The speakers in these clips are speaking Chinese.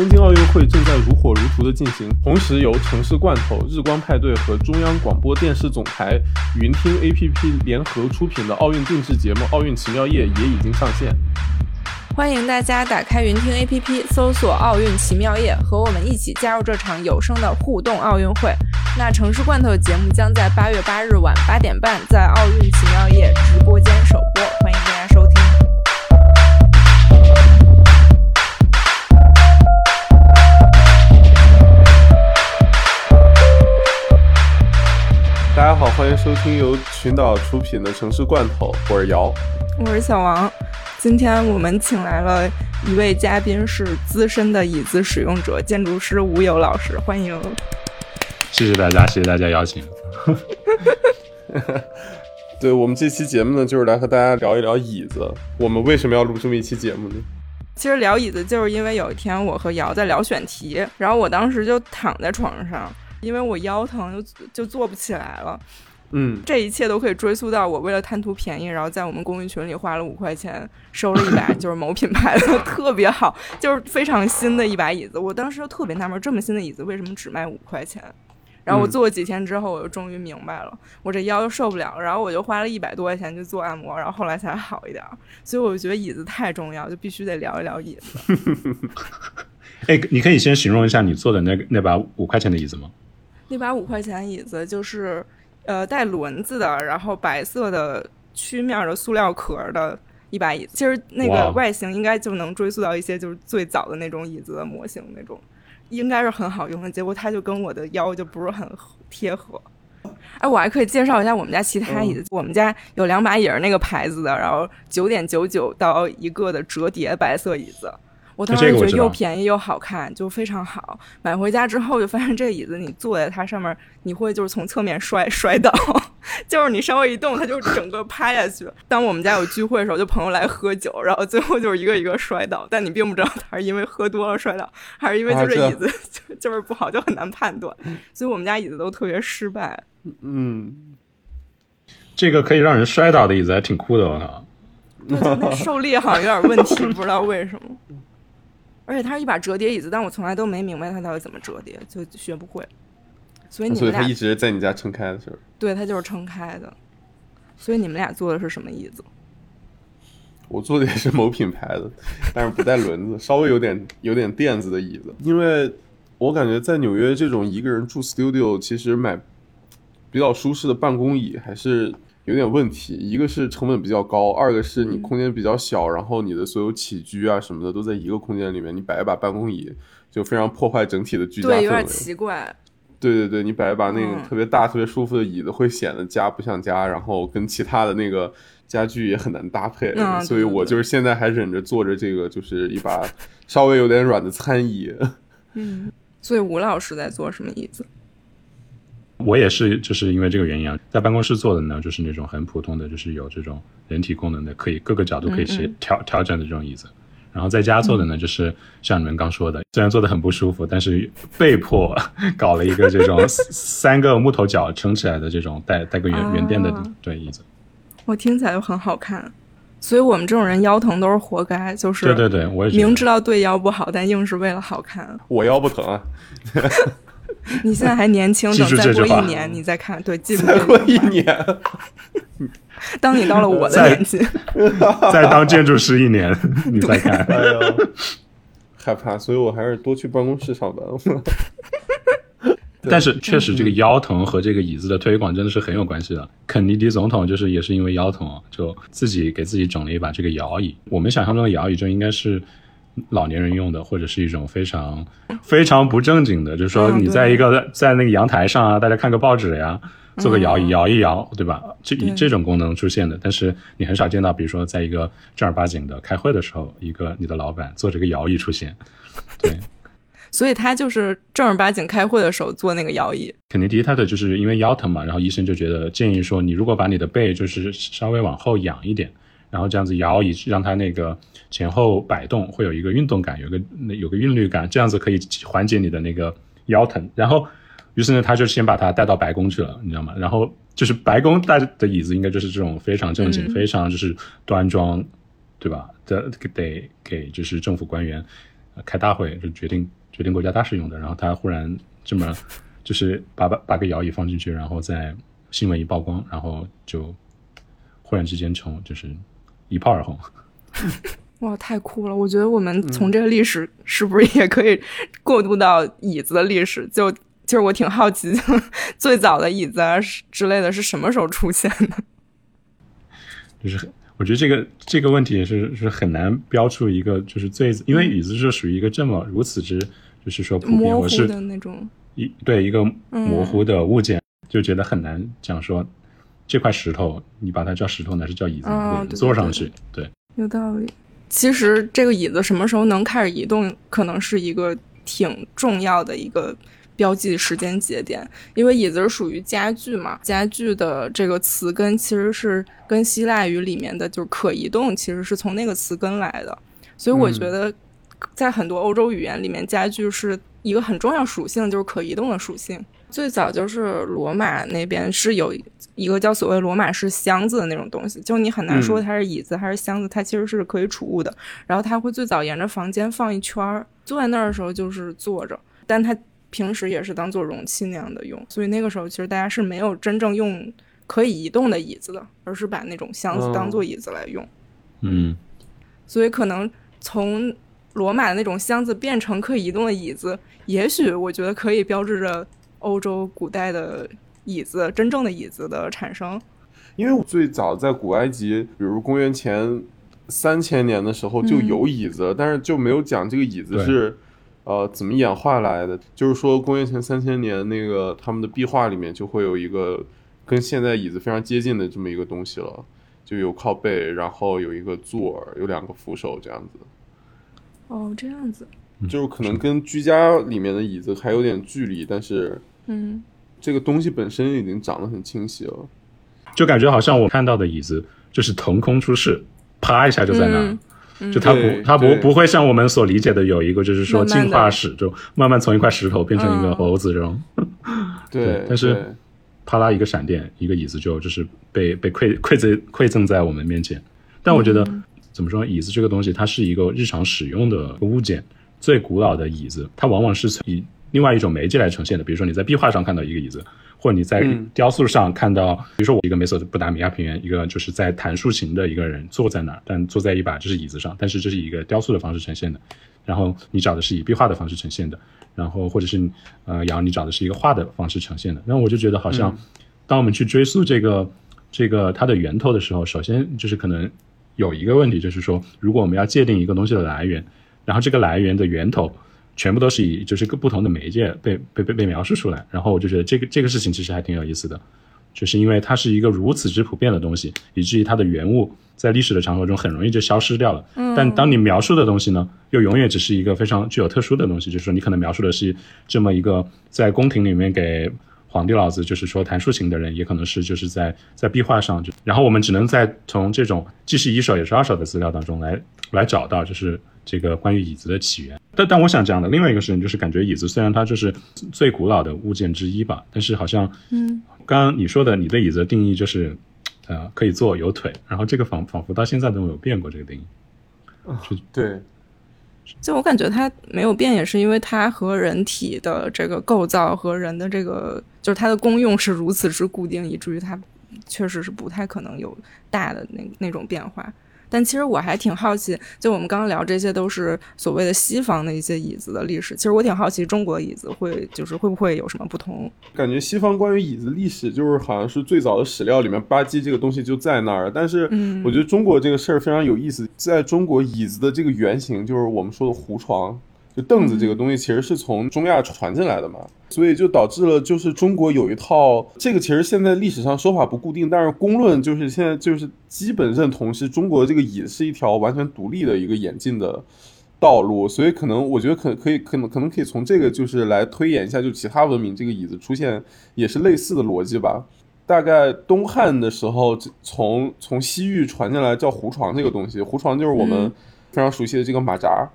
东京奥运会正在如火如荼的进行，同时由城市罐头、日光派对和中央广播电视总台云听 APP 联合出品的奥运定制节目《奥运奇妙夜》也已经上线。欢迎大家打开云听 APP，搜索“奥运奇妙夜”，和我们一起加入这场有声的互动奥运会。那城市罐头节目将在八月八日晚八点半在奥运奇妙夜直播间首播，好，欢迎收听由群岛出品的《城市罐头》，我是姚，我是小王。今天我们请来了一位嘉宾，是资深的椅子使用者建筑师吴友老师，欢迎。谢谢大家，谢谢大家邀请。对我们这期节目呢，就是来和大家聊一聊椅子。我们为什么要录这么一期节目呢？其实聊椅子，就是因为有一天我和姚在聊选题，然后我当时就躺在床上，因为我腰疼，就就坐不起来了。嗯，这一切都可以追溯到我为了贪图便宜，然后在我们公益群里花了五块钱收了一把，就是某品牌的特别好，就是非常新的一把椅子。我当时就特别纳闷，这么新的椅子为什么只卖五块钱？然后我坐几天之后，我就终于明白了，我这腰受不了。然后我就花了一百多块钱去做按摩，然后后来才好一点。所以我就觉得椅子太重要，就必须得聊一聊椅子。哎，你可以先形容一下你坐的那个那把五块钱的椅子吗？那把五块钱椅子就是。呃，带轮子的，然后白色的曲面的塑料壳的一把椅子，其实那个外形应该就能追溯到一些就是最早的那种椅子的模型那种，应该是很好用的。结果它就跟我的腰就不是很贴合。哎，我还可以介绍一下我们家其他椅子，我们家有两把也是那个牌子的，然后九点九九到一个的折叠白色椅子。我当时觉得又便宜又好看，就非常好。买回家之后就发现这椅子，你坐在它上面，你会就是从侧面摔摔倒，就是你稍微一动，它就整个趴下去。当我们家有聚会的时候，就朋友来喝酒，然后最后就是一个一个摔倒，但你并不知道他是因为喝多了摔倒，还是因为就是椅子就就是不好，就很难判断。所以我们家椅子都特别失败。嗯，这个可以让人摔倒的椅子还挺酷的，我靠。那受力好像有点问题，不知道为什么。而且它是一把折叠椅子，但我从来都没明白它到底怎么折叠，就学不会。所以你们俩，所以它一直在你家撑开的是吧？对，它就是撑开的。所以你们俩坐的是什么椅子？我坐的也是某品牌的，但是不带轮子，稍微有点有点垫子的椅子。因为我感觉在纽约这种一个人住 studio，其实买比较舒适的办公椅还是。有点问题，一个是成本比较高，二个是你空间比较小，然后你的所有起居啊什么的都在一个空间里面，你摆一把办公椅就非常破坏整体的居家氛围。对，有点奇怪。对对对，你摆一把那个特别大、特别舒服的椅子，会显得家不像家，然后跟其他的那个家具也很难搭配。嗯，所以我就是现在还忍着坐着这个，就是一把稍微有点软的餐椅。嗯，所以吴老师在做什么椅子？我也是，就是因为这个原因啊，在办公室做的呢，就是那种很普通的，就是有这种人体功能的，可以各个角度可以协调调整的这种椅子。然后在家做的呢，就是像你们刚说的，虽然做的很不舒服，但是被迫搞了一个这种 三个木头脚撑起来的这种带带个圆圆垫的对椅子。我听起来就很好看，所以我们这种人腰疼都是活该，就是对对对，我也明知道对腰不好，但硬是为了好看。我腰不疼啊。你现在还年轻，等再过一年你再看，对，记住再过一年，当你到了我的年纪，再当建筑师一年，你再看，哎呦，害怕，所以我还是多去办公室上班。但是确实，这个腰疼和这个椅子的推广真的是很有关系的。肯尼迪总统就是也是因为腰疼，就自己给自己整了一把这个摇椅。我们想象中的摇椅就应该是。老年人用的，或者是一种非常非常不正经的，就是说你在一个在那个阳台上啊，大家看个报纸呀，做个摇椅摇一摇，对吧？这以这种功能出现的，但是你很少见到，比如说在一个正儿八经的开会的时候，一个你的老板做这个摇椅出现，对。所以他就是正儿八经开会的时候做那个摇椅。肯尼迪他的就是因为腰疼嘛，然后医生就觉得建议说，你如果把你的背就是稍微往后仰一点。然后这样子摇椅，让它那个前后摆动，会有一个运动感，有个那有个韵律感，这样子可以缓解你的那个腰疼。然后，于是呢，他就先把它带到白宫去了，你知道吗？然后就是白宫带的椅子，应该就是这种非常正经、非常就是端庄，对吧？得得给就是政府官员开大会就决定决定国家大事用的，然后他忽然这么就是把把把个摇椅放进去，然后在新闻一曝光，然后就忽然之间从就是一炮而红。哇，太酷了！我觉得我们从这个历史是不是也可以过渡到椅子的历史？就其实我挺好奇，最早的椅子啊之类的是什么时候出现的？就是我觉得这个这个问题也是是很难标出一个就是最，因为椅子是属于一个这么如此之就是说普遍我是的那种一对一个模糊的物件，就觉得很难讲说这块石头你把它叫石头呢，是叫椅子，坐上去，对，有道理。其实这个椅子什么时候能开始移动，可能是一个挺重要的一个标记时间节点，因为椅子是属于家具嘛，家具的这个词根其实是跟希腊语里面的就是可移动，其实是从那个词根来的，所以我觉得在很多欧洲语言里面，家具是一个很重要属性，就是可移动的属性。最早就是罗马那边是有一个叫所谓罗马式箱子的那种东西，就你很难说它是椅子还是箱子，它其实是可以储物的。然后它会最早沿着房间放一圈儿，坐在那儿的时候就是坐着，但它平时也是当做容器那样的用。所以那个时候其实大家是没有真正用可以移动的椅子的，而是把那种箱子当做椅子来用。嗯，所以可能从罗马的那种箱子变成可以移动的椅子，也许我觉得可以标志着。欧洲古代的椅子，真正的椅子的产生，因为我最早在古埃及，比如公元前三千年的时候就有椅子，但是就没有讲这个椅子是呃怎么演化来的。就是说，公元前三千年那个他们的壁画里面就会有一个跟现在椅子非常接近的这么一个东西了，就有靠背，然后有一个座，有两个扶手这样子。哦，这样子，就是可能跟居家里面的椅子还有点距离，但是。嗯，这个东西本身已经长得很清晰了，就感觉好像我看到的椅子就是腾空出世，啪一下就在那儿，就它不它不不会像我们所理解的有一个就是说进化史，就慢慢从一块石头变成一个猴子这种。对，但是啪啦一个闪电，一个椅子就就是被被馈馈赠馈赠在我们面前。但我觉得怎么说，椅子这个东西它是一个日常使用的物件，最古老的椅子它往往是以。另外一种媒介来呈现的，比如说你在壁画上看到一个椅子，或者你在雕塑上看到，比如说我一个美索不达米亚平原，一个就是在弹竖琴的一个人坐在那儿，但坐在一把就是椅子上，但是这是一个雕塑的方式呈现的。然后你找的是以壁画的方式呈现的，然后或者是呃，然后你找的是一个画的方式呈现的。然后我就觉得好像，当我们去追溯这个这个它的源头的时候，首先就是可能有一个问题，就是说如果我们要界定一个东西的来源，然后这个来源的源头。全部都是以就是个不同的媒介被被被被描述出来，然后我就觉得这个这个事情其实还挺有意思的，就是因为它是一个如此之普遍的东西，以至于它的原物在历史的长河中很容易就消失掉了。嗯。但当你描述的东西呢，又永远只是一个非常具有特殊的东西，就是说你可能描述的是这么一个在宫廷里面给皇帝老子就是说弹竖琴的人，也可能是就是在在壁画上就，然后我们只能在从这种既是一手也是二手的资料当中来来找到就是。这个关于椅子的起源，但但我想讲的另外一个事情就是，感觉椅子虽然它就是最古老的物件之一吧，但是好像，嗯，刚刚你说的你对椅子的定义就是，呃，可以坐有腿，然后这个仿仿佛到现在都没有变过这个定义。就对，就我感觉它没有变，也是因为它和人体的这个构造和人的这个就是它的功用是如此之固定，以至于它确实是不太可能有大的那那种变化。但其实我还挺好奇，就我们刚刚聊这些都是所谓的西方的一些椅子的历史。其实我挺好奇，中国椅子会就是会不会有什么不同？感觉西方关于椅子历史，就是好像是最早的史料里面吧唧这个东西就在那儿。但是我觉得中国这个事儿非常有意思，在中国椅子的这个原型就是我们说的胡床。就凳子这个东西其实是从中亚传进来的嘛，所以就导致了就是中国有一套这个其实现在历史上说法不固定，但是公论就是现在就是基本认同是中国这个椅子是一条完全独立的一个演进的道路，所以可能我觉得可可以可能可能可以从这个就是来推演一下，就其他文明这个椅子出现也是类似的逻辑吧。大概东汉的时候从从西域传进来叫胡床这个东西，胡床就是我们非常熟悉的这个马扎。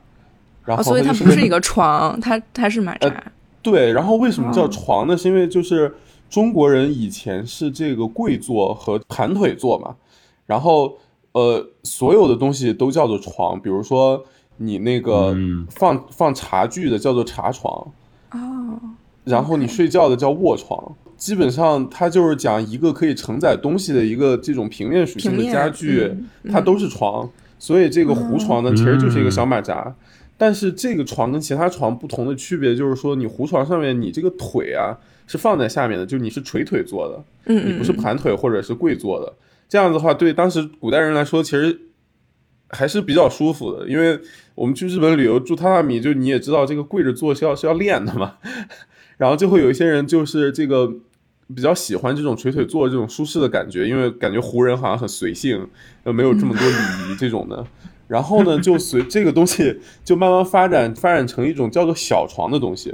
然后，所以它不是一个床，它它是马扎。对，然后为什么叫床呢？是因为就是中国人以前是这个跪坐和盘腿坐嘛，然后呃，所有的东西都叫做床，比如说你那个嗯放放茶具的叫做茶床，哦，然后你睡觉的叫卧床。基本上它就是讲一个可以承载东西的一个这种平面属性的家具，嗯嗯它都是床。所以这个胡床呢，其实就是一个小马扎。但是这个床跟其他床不同的区别就是说，你胡床上面你这个腿啊是放在下面的，就是你是垂腿坐的，嗯嗯，你不是盘腿或者是跪坐的。这样子的话，对当时古代人来说，其实还是比较舒服的。因为我们去日本旅游住榻榻米，就你也知道，这个跪着坐是要是要练的嘛。然后就会有一些人就是这个比较喜欢这种垂腿坐这种舒适的感觉，因为感觉胡人好像很随性，呃，没有这么多礼仪这种的。然后呢，就随这个东西就慢慢发展，发展成一种叫做小床的东西。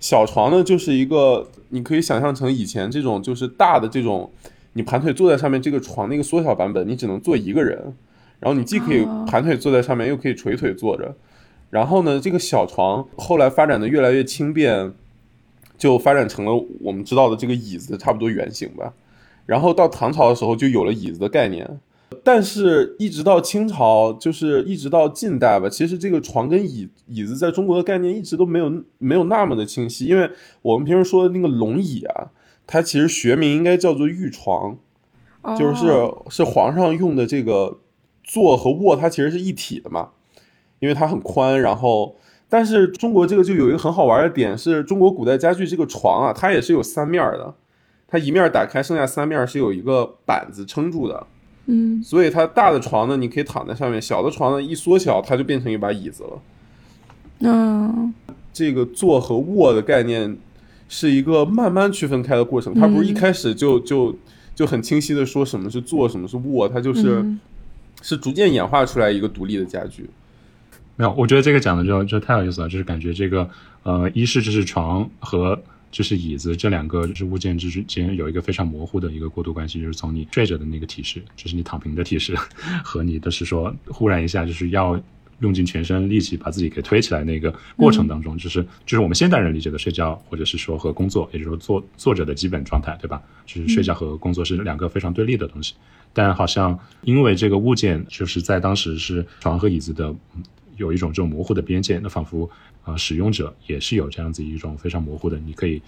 小床呢，就是一个你可以想象成以前这种就是大的这种，你盘腿坐在上面这个床的一个缩小版本，你只能坐一个人，然后你既可以哦盘腿坐在上面，又可以垂腿坐着。然后呢，这个小床后来发展的越来越轻便，就发展成了我们知道的这个椅子差不多原型吧。然后到唐朝的时候就有了椅子的概念，但是一直到清朝，就是一直到近代吧，其实这个床跟椅椅子在中国的概念一直都没有没有那么的清晰，因为我们平时说的那个龙椅啊，它其实学名应该叫做玉床，就是哦是皇上用的这个坐和卧，它其实是一体的嘛，因为它很宽。然后，但是中国这个就有一个很好玩的点，是中国古代家具这个床啊，它也是有三面的，它一面打开，剩下三面是有一个板子撑住的。嗯所以它大的床呢，你可以躺在上面；小的床呢，一缩小，它就变成一把椅子了。嗯这个坐和卧的概念是一个慢慢区分开的过程，它不是一开始就就就很清晰的说什么是坐，什么是卧，它就是、嗯是逐渐演化出来一个独立的家具。没有，我觉得这个讲的就就太有意思了，就是感觉这个呃，一是就是床和就是椅子这两个就是物件之间有一个非常模糊的一个过渡关系，就是从你睡着的那个体式，就是你躺平的体式，和你的是说忽然一下就是要用尽全身力气把自己给推起来那个过程当中，就是就是我们现代人理解的睡觉，或者是说和工作，也就是说坐坐着的基本状态，对吧？就是睡觉和工作是两个非常对立的东西。但好像因为这个物件就是在当时是床和椅子的嗯有一种这种模糊的边界，那仿佛啊、呃使用者也是有这样子一种非常模糊的，你可以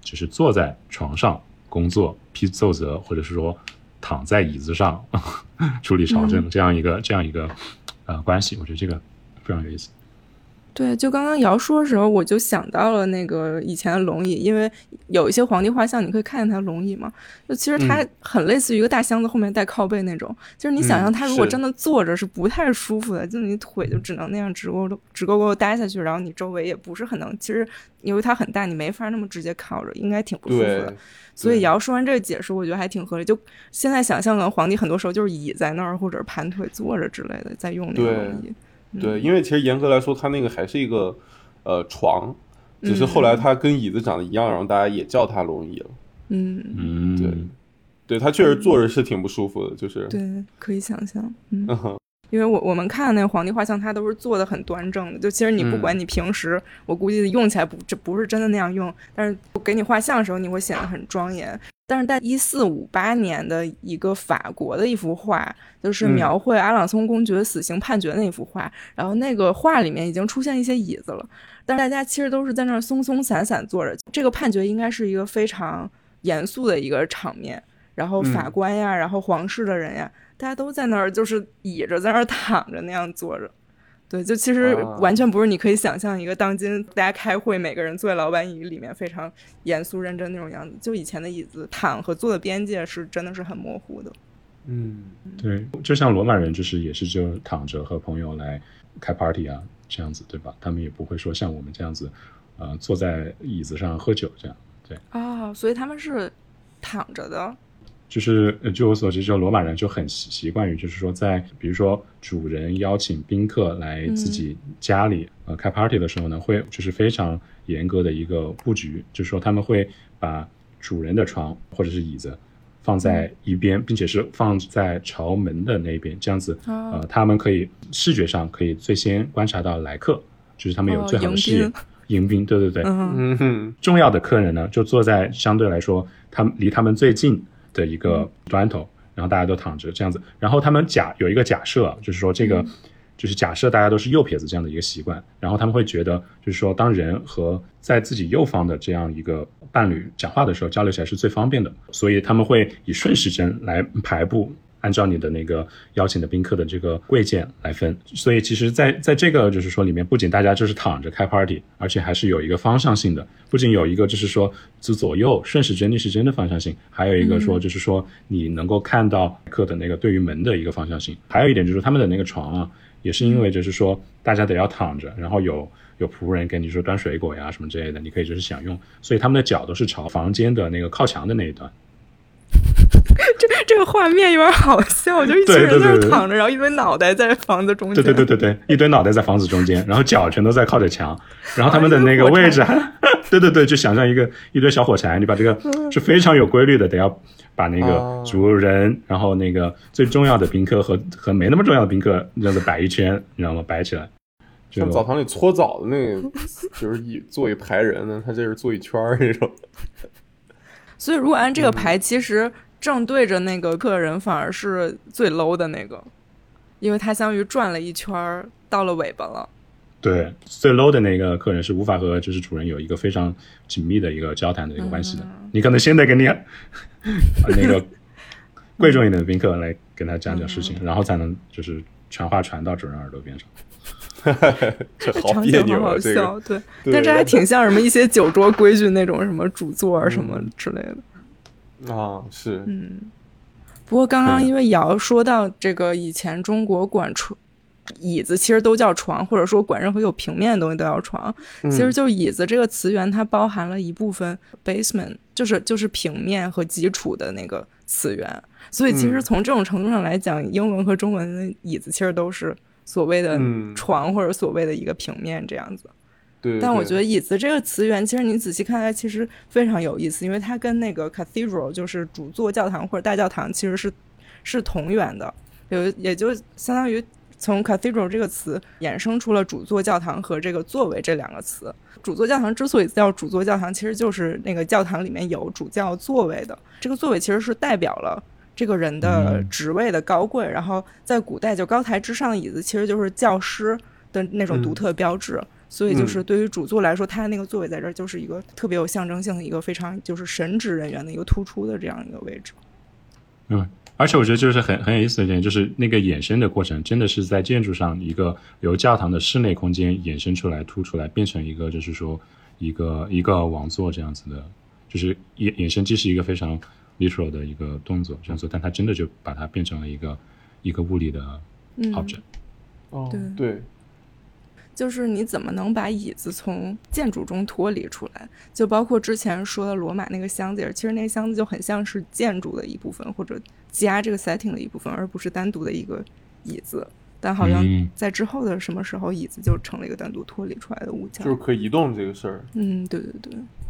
就是坐在床上工作批奏折，或者是说躺在椅子上 处理朝政、这样一个这样一个呃关系，我觉得这个非常有意思。对，就刚刚瑶说的时候，我就想到了那个以前的龙椅，因为有一些皇帝画像，你可以看见他龙椅嘛。就其实它很类似于一个大箱子后面带靠背那种，就是你想象他如果真的坐着是不太舒服的，就你腿就只能那样直勾直勾勾地待下去，然后你周围也不是很能，其实由于它很大，你没法那么直接靠着，应该挺不舒服的。，所以对瑶说完这个解释，我觉得还挺合理。就现在想象，可能皇帝很多时候就是倚在那儿，或者盘腿坐着之类的，在用那个对龙椅。对，因为其实严格来说，它那个还是一个呃床，只是后来它跟椅子长得一样，然后大家也叫它龙椅了。嗯，嗯，对对，它确实坐着是挺不舒服的，就是对，可以想象。嗯。因为我我们看那个皇帝画像，他都是做的很端正的。就其实你不管你平时，我估计用起来不这不是真的那样用，但是给你画像的时候，你会显得很庄严。但是在一四五八年的一个法国的一幅画，就是嗯描绘阿朗松公爵死刑判决的那幅画，然后那个画里面已经出现一些椅子了，但是大家其实都是在那儿松松散散坐着。这个判决应该是一个非常严肃的一个场面，然后法嗯官呀，然后皇室的人呀，大家都在那儿就是倚着，在那儿躺着那样坐着。对，就其实啊完全不是你可以想象一个当今大家开会，每个人坐在老板椅里面非常严肃认真那种样子。就以前的椅子躺和坐的边界是真的是很模糊的。嗯，对，就像罗马人就是也是就躺着和朋友来开 party 啊这样子，对吧？他们也不会说像我们这样子，呃，坐在椅子上喝酒这样。对，啊、所以他们是躺着的。就是呃据我所知，就罗马人就很习习惯于，就是说在比如说主人邀请宾客来自己家里、呃开 party 的时候呢，会就是非常严格的一个布局，就是说他们会把主人的床或者是椅子放在一边，并且是放在朝门的那边，这样子哦呃他们可以视觉上可以最先观察到来客，就是他们有哦最好的视野宾。迎宾，对对对，嗯。嗯哼，重要的客人呢，就坐在相对来说他们离他们最近的一个砖头，然后大家都躺着这样子。然后他们假有一个假设，就是说这个、就是假设大家都是右撇子这样的一个习惯，然后他们会觉得，就是说当人和在自己右方的这样一个伴侣讲话的时候，交流起来是最方便的，所以他们会以顺时针来排布。按照你的那个邀请的宾客的这个贵贱来分，所以其实，在在这个就是说里面，不仅大家就是躺着开 party，而且还是有一个方向性的，不仅有一个就是说自左右顺时针逆时针的方向性，还有一个说就是说你能够看到客的那个对于门的一个方向性，还有一点就是他们的那个床啊，也是因为就是说大家得要躺着，然后有有仆人给你说端水果呀什么之类的，你可以就是享用，所以他们的脚都是朝房间的那个靠墙的那一端。这这个画面有点好笑，就一群人在那躺着，然后一堆脑袋在房子中间。对对对对对，一堆脑袋在房子中间，然后脚全都在靠着墙，然后他们的那个位置还，对对对，就想象一个一堆小火柴，你把这个是非常有规律的，得要把那个主人，然后那个最重要的宾客和和没那么重要的宾客这样子摆一圈，你知道吗？摆起来，像澡堂里搓澡的那个，就是一坐一排人呢，他这是坐一圈那种。所以如果按这个排，其实。正对着那个客人，反而是最 low 的那个，因为他相当于转了一圈，到了尾巴了。对，最 low 的那个客人是无法和就是主人有一个非常紧密的一个交谈的一个关系的。你可能先得跟你 那个贵重一点的宾客来跟他讲讲事情，然后才能就是传话传到主人耳朵边上。这好别扭啊！这个对，但这还挺像什么一些酒桌规矩那种什么主座啊什么之类的。啊，是，嗯，不过刚刚因为瑶说到这个，以前中国管床椅子其实都叫床，或者说管任何有平面的东西都叫床，其实就椅子这个词源，它包含了一部分 basement，就是就是平面和基础的那个词源，所以其实从这种程度上来讲，英文和中文的椅子其实都是所谓的床或者所谓的一个平面这样子。但我觉得“椅子”这个词源，其实你仔细看来，其实非常有意思，因为它跟那个 cathedral 就是主座教堂或者大教堂，其实是是同源的。有也就相当于从 cathedral 这个词衍生出了主座教堂和这个座位这两个词。主座教堂之所以叫主座教堂，其实就是那个教堂里面有主教座位的。这个座位其实是代表了这个人的职位的高贵。然后在古代，就高台之上的椅子，其实就是教师的那种独特标志。所以，就是对于主座来说，他的那个座位在这儿，就是一个特别有象征性的一个非常就是神职人员的一个突出的这样一个位置。嗯，而且我觉得就是很很有意思的一点，就是那个衍生的过程，真的是在建筑上一个由教堂的室内空间衍生出来、突出来，变成一个就是说一个一个王座这样子的，就是衍衍生既是一个非常 literal 的一个动作这样做，但它真的就把它变成了一个一个物理的 object。哦，对。就是你怎么能把椅子从建筑中脱离出来？就包括之前说的罗马那个箱子，其实那个箱子就很像是建筑的一部分，或者加这个 setting 的一部分，而不是单独的一个椅子。但好像在之后的什么时候，椅子就成了一个单独脱离出来的物件，就是可移动这个事儿。嗯，对对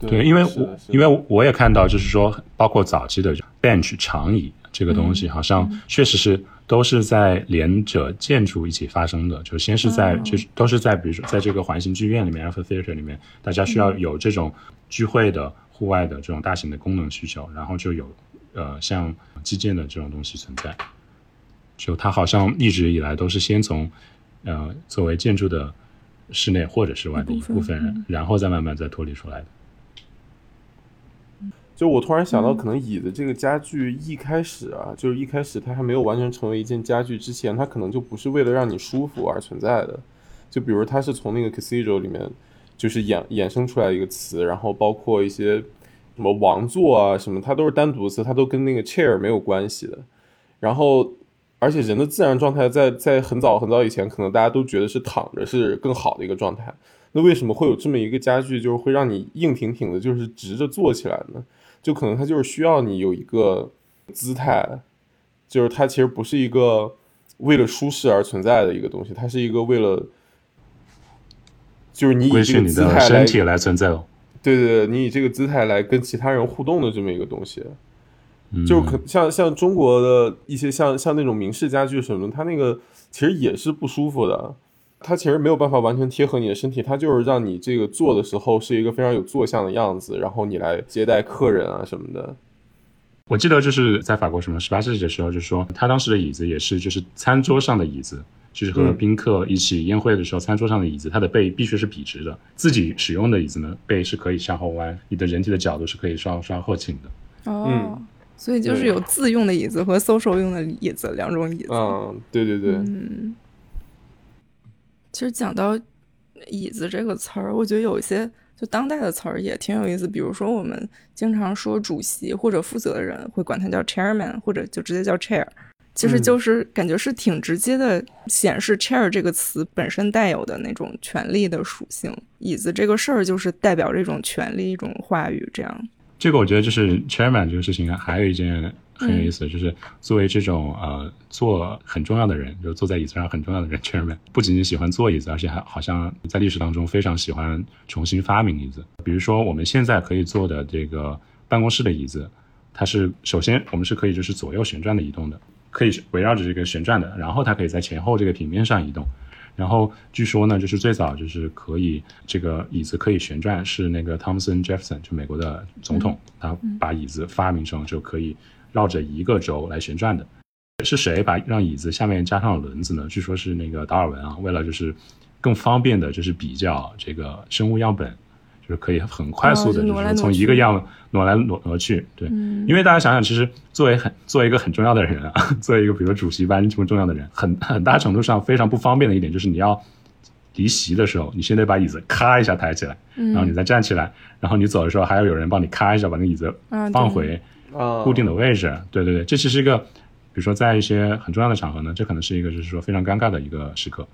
对，对，因为我因为我也看到，就是说，包括早期的 bench 长椅这个东西，好像确实是。都是在连着建筑一起发生的，就先是在，就是都是在，比如说在这个环形剧院里面 a m p h theater 里面，大家需要有这种聚会的户外的这种大型的功能需求，然后就有呃像基建的这种东西存在，就它好像一直以来都是先从呃作为建筑的室内或者室外的一部分人，然后再慢慢再脱离出来的。就我突然想到，可能椅子这个家具一开始啊，就是一开始它还没有完全成为一件家具之前，它可能就不是为了让你舒服而存在的。就比如它是从那个 cathedral 里面就是衍衍生出来一个词，然后包括一些什么王座啊什么，它都是单独词，它都跟那个 chair 没有关系的。然后，而且人的自然状态在在很早很早以前，可能大家都觉得是躺着是更好的一个状态。那为什么会有这么一个家具，就是会让你硬挺挺的，就是直着坐起来呢？就可能它就是需要你有一个姿态，就是它其实不是一个为了舒适而存在的一个东西，它是一个为了，就是你以这个姿态身体来存在哦。对对对，你以这个姿态来跟其他人互动的这么一个东西，就是可像像中国的一些像像那种明式家具什么，它那个其实也是不舒服的。它其实没有办法完全贴合你的身体，它就是让你这个坐的时候是一个非常有坐相的样子，然后你来接待客人啊什么的。我记得就是在法国什么十八世纪的时候，就说他当时的椅子也是就是餐桌上的椅子，就是和宾客一起宴会的时候，餐桌上的椅子，它的背必须是笔直的。自己使用的椅子呢，背是可以向后弯，你的人体的角度是可以稍稍后倾的。哦，所以就是有自用的椅子和 social 用的椅子两种椅子。嗯，对对对。嗯，其实讲到椅子这个词儿，我觉得有一些就当代的词儿也挺有意思。比如说，我们经常说主席或者负责的人会管他叫 chairman，或者就直接叫 chair。其实就是感觉是挺直接的，显示 chair 这个词本身带有的那种权力的属性。椅子这个事儿就是代表这种权力一种话语，这样。这个我觉得就是 chairman 这个事情啊，还有一件很有意思就是作为这种呃坐很重要的人，就坐在椅子上很重要的人，chairman 不仅仅喜欢坐椅子，而且还好像在历史当中非常喜欢重新发明椅子。比如说我们现在可以坐的这个办公室的椅子，它是首先我们是可以就是左右旋转的移动的。可以围绕着这个旋转的，然后它可以在前后这个平面上移动。然后据说呢，就是最早就是可以这个椅子可以旋转，是那个 Thompson Jefferson 就美国的总统，他把椅子发明成就可以绕着一个轴来旋转的。是谁把让椅子下面加上了轮子呢？据说是那个达尔文啊，为了就是更方便的，就是比较这个生物样本。就是可以很快速的，就是从一个样挪来挪挪去，对，因为大家想想，其实作为很作为一个很重要的人啊，作为一个比如说主席班这么重要的人，很很大程度上非常不方便的一点就是你要离席的时候，你先得把椅子咔一下抬起来，然后你再站起来，然后你走的时候还要有人帮你咔一下把那椅子放回固定的位置，对对对，这其实一个，比如说在一些很重要的场合呢，这可能是一个就是说非常尴尬的一个时刻。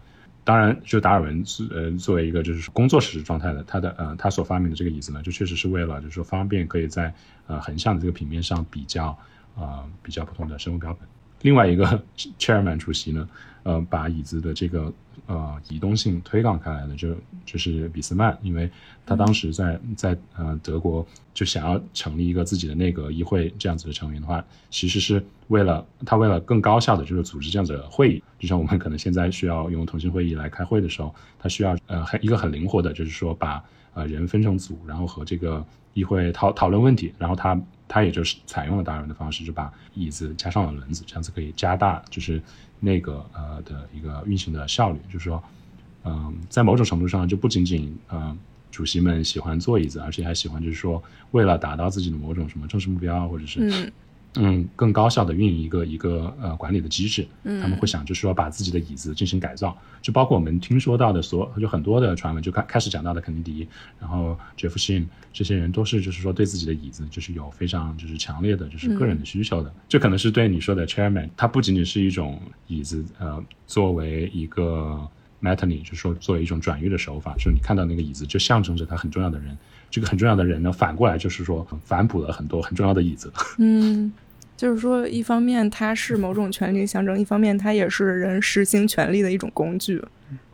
当然，就达尔文是呃作为一个就是工作室状态的，他的呃他所发明的这个椅子呢，就确实是为了就是说方便可以在呃横向的这个平面上比较呃比较不同的生物标本。另外一个 chairman 主席呢，呃，把椅子的这个呃移动性推广开来的，就就是俾斯曼，因为他当时在在呃德国就想要成立一个自己的内阁议会这样子的成员的话，其实是为了他为了更高效的就是组织这样子的会议，就像我们可能现在需要用腾讯会议来开会的时候，他需要呃很一个很灵活的，就是说把呃人分成组，然后和这个议会讨讨论问题，然后他。他也就是采用了达尔文的方式，就把椅子加上了轮子，这样子可以加大就是那个呃的一个运行的效率。就是说，嗯，在某种程度上，就不仅仅嗯主席们喜欢坐椅子，而且还喜欢就是说，为了达到自己的某种什么政治目标，或者是。嗯，更高效的运营一个一个呃管理的机制，他们会想就是说把自己的椅子进行改造，就包括我们听说到的所就很多的传闻，就开开始讲到的肯尼迪，然后杰弗逊这些人都是就是说对自己的椅子就是有非常就是强烈的就是个人的需求的，这可能是对你说的 chairman，它不仅仅是一种椅子，呃，作为一个 m a t a n y 就是说作为一种转运的手法，就是你看到那个椅子就象征着他很重要的人。这个很重要的人呢，反过来就是说反哺了很多很重要的椅子。嗯，就是说，一方面它是某种权力象征，一方面它也是人实行权力的一种工具，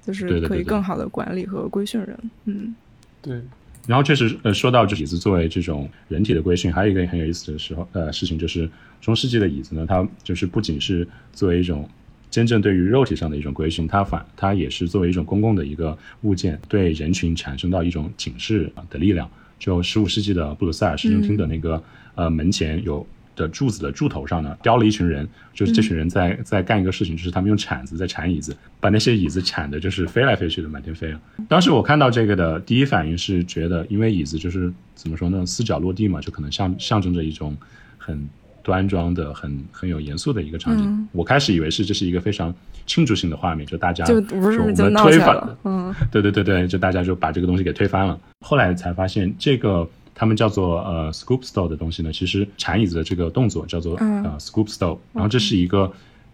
就是可以更好的管理和规训人。嗯，对。然后确实，呃，说到这椅子作为这种人体的规训，还有一个很有意思的时候，呃，事情就是中世纪的椅子呢，它就是不仅是作为一种。真正对于肉体上的一种规训，它反它也是作为一种公共的一个物件，对人群产生到一种警示的力量。就十五世纪的布鲁塞尔市政厅的那个呃门前有的柱子的柱头上呢，雕了一群人，就是这群人在在干一个事情，就是他们用铲子在铲椅子，把那些椅子铲的就是飞来飞去的，满天飞。当时我看到这个的第一反应是觉得，因为椅子就是怎么说呢，四脚落地嘛，就可能象象征着一种很。端庄的很很有严肃的一个场景，我开始以为是这是一个非常庆祝性的画面，就大家就不是就推翻了，嗯，对对对对，就大家就把这个东西给推翻了。后来才发现，这个他们叫做呃 scoop stole 的东西呢，其实铲椅子的这个动作叫做呃 scoop stole，然后这是一个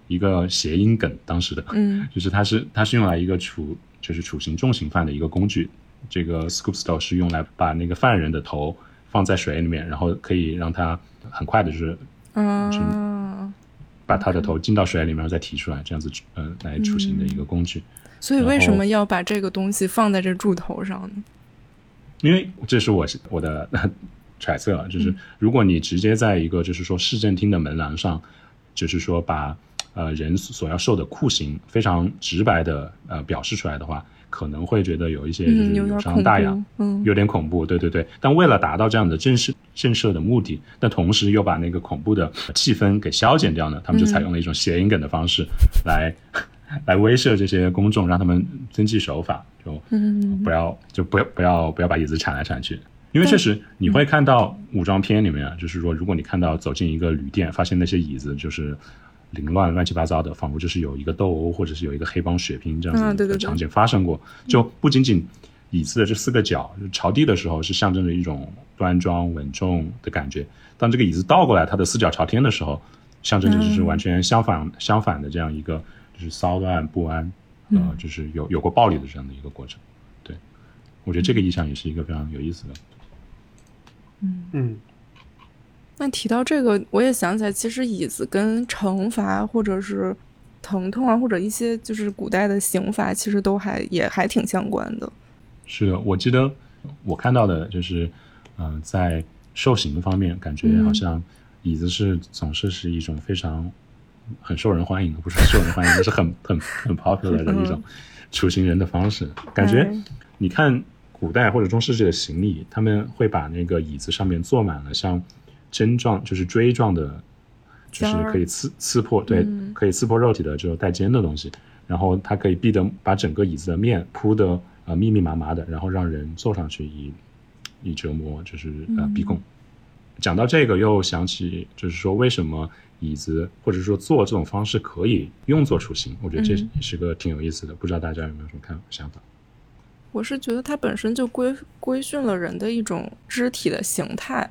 一个谐音梗，当时的，嗯，就是它是它是用来一个处就是处刑重刑犯的一个工具，这个 scoop stole 是用来把那个犯人的头放在水里面，然后可以让他很快的就是。嗯，把他的头浸到水里面，再提出来，这样子，呃，来出行的一个工具。所以为什么要把这个东西放在这柱头上呢？因为这是我我的揣测，就是如果你直接在一个就是说市政厅的门廊上，就是说把呃人所要受的酷刑非常直白的呃表示出来的话。可能会觉得有一些就是有伤大雅，嗯，有点恐怖，对对对。但为了达到这样的震慑震慑的目的，但同时又把那个恐怖的气氛给消减掉呢，他们就采用了一种谐音梗的方式来 来威慑这些公众，让他们遵纪守法，就不要就不要不要不要把椅子铲来铲去。因为确实你会看到武装片里面，就是说，如果你看到走进一个旅店，发现那些椅子就是凌乱、乱七八糟的，仿佛就是有一个斗殴或者是有一个黑帮血拼这样子的场景发生过。就不仅仅椅子的这四个角朝地的时候是象征着一种端庄稳重的感觉，当这个椅子倒过来，它的四脚朝天的时候，象征着就是完全相反相反的这样一个就是骚乱不安，呃，就是有有过暴力的这样的一个过程。对，我觉得这个意象也是一个非常有意思的。嗯嗯，那提到这个，我也想起来，其实椅子跟惩罚或者是疼痛啊，或者一些就是古代的刑罚，其实都还也还挺相关的。是的，我记得我看到的就是，嗯，在受刑方面，感觉好像椅子是总是是一种非常很受人欢迎的，不是受人欢迎，而是很很很 popular 的一种处刑人的方式。感觉你看。古代或者中世纪的行李，他们会把那个椅子上面坐满了像针状，就是锥状的，就是可以刺刺破，对，可以刺破肉体的，这种带尖的东西。然后它可以逼得把整个椅子的面铺的呃密密麻麻的，然后让人坐上去以以折磨，就是呃逼供。讲到这个，又想起就是说，为什么椅子或者说坐这种方式可以用作处刑？我觉得这也是个挺有意思的，不知道大家有没有什么看想法？我是觉得它本身就规规训了人的一种肢体的形态，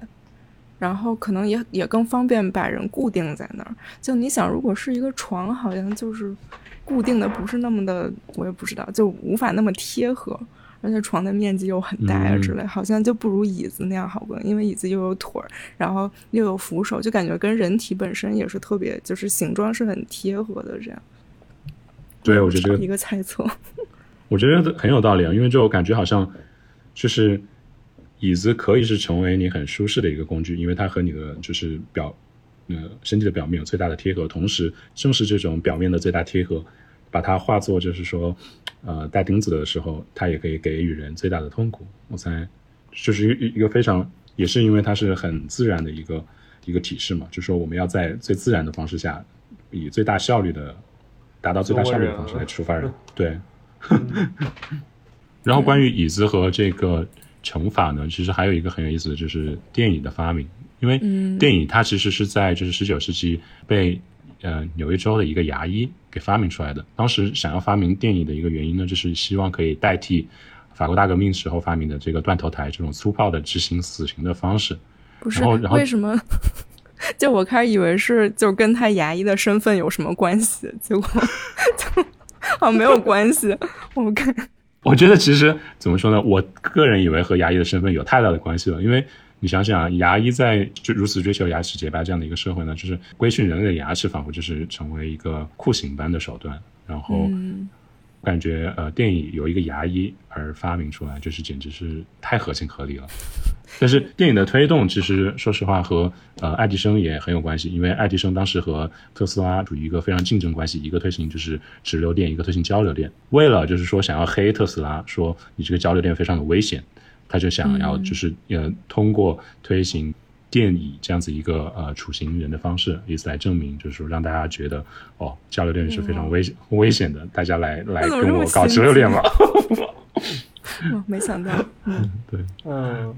然后可能也也更方便把人固定在那儿。就你想，如果是一个床，好像就是固定的不是那么的，我也不知道，就无法那么贴合，而且床的面积又很大呀之类，好像就不如椅子那样好用。因为椅子又有腿儿，然后又有扶手，就感觉跟人体本身也是特别，就是形状是很贴合的这样。对，我觉得一个猜测。我觉得很有道理啊，因为就感觉好像，就是椅子可以是成为你很舒适的一个工具，因为它和你的就是表，呃，身体的表面有最大的贴合，同时正是这种表面的最大贴合，把它化作就是说，呃，带钉子的时候，它也可以给予人最大的痛苦。我猜，就是一一个非常，也是因为它是很自然的一个一个体式嘛，就说我们要在最自然的方式下，以最大效率的，达到最大效率的方式来出发人，对。然后关于椅子和这个惩罚呢，其实还有一个很有意思的就是电影的发明。因为电影它其实是在就是十九世纪被呃纽约州的一个牙医给发明出来的。当时想要发明电影的一个原因呢，就是希望可以代替法国大革命时候发明的这个断头台这种粗暴的执行死刑的方式。不是，为什么？就我开始以为是就跟他牙医的身份有什么关系，结果 就。好，没有关系。我们看，我觉得其实怎么说呢？我个人以为和牙医的身份有太大的关系了。因为你想想，牙医在就如此追求牙齿洁白这样的一个社会呢，就是规训人类的牙齿，仿佛就是成为一个酷刑般的手段。然后。感觉呃，电影由一个牙医而发明出来，就是简直是太合情合理了。但是电影的推动，其实说实话和呃爱迪生也很有关系，因为爱迪生当时和特斯拉处于一个非常竞争关系，一个推行就是直流电，一个推行交流电。为了就是说想要黑特斯拉，说你这个交流电非常的危险，他就想要就是呃通过推行。电椅这样子一个呃处刑人的方式，以此来证明，就是说让大家觉得哦，交流电是非常危险危险的，大家来来跟我搞交流电吧。没想到，嗯，对，嗯，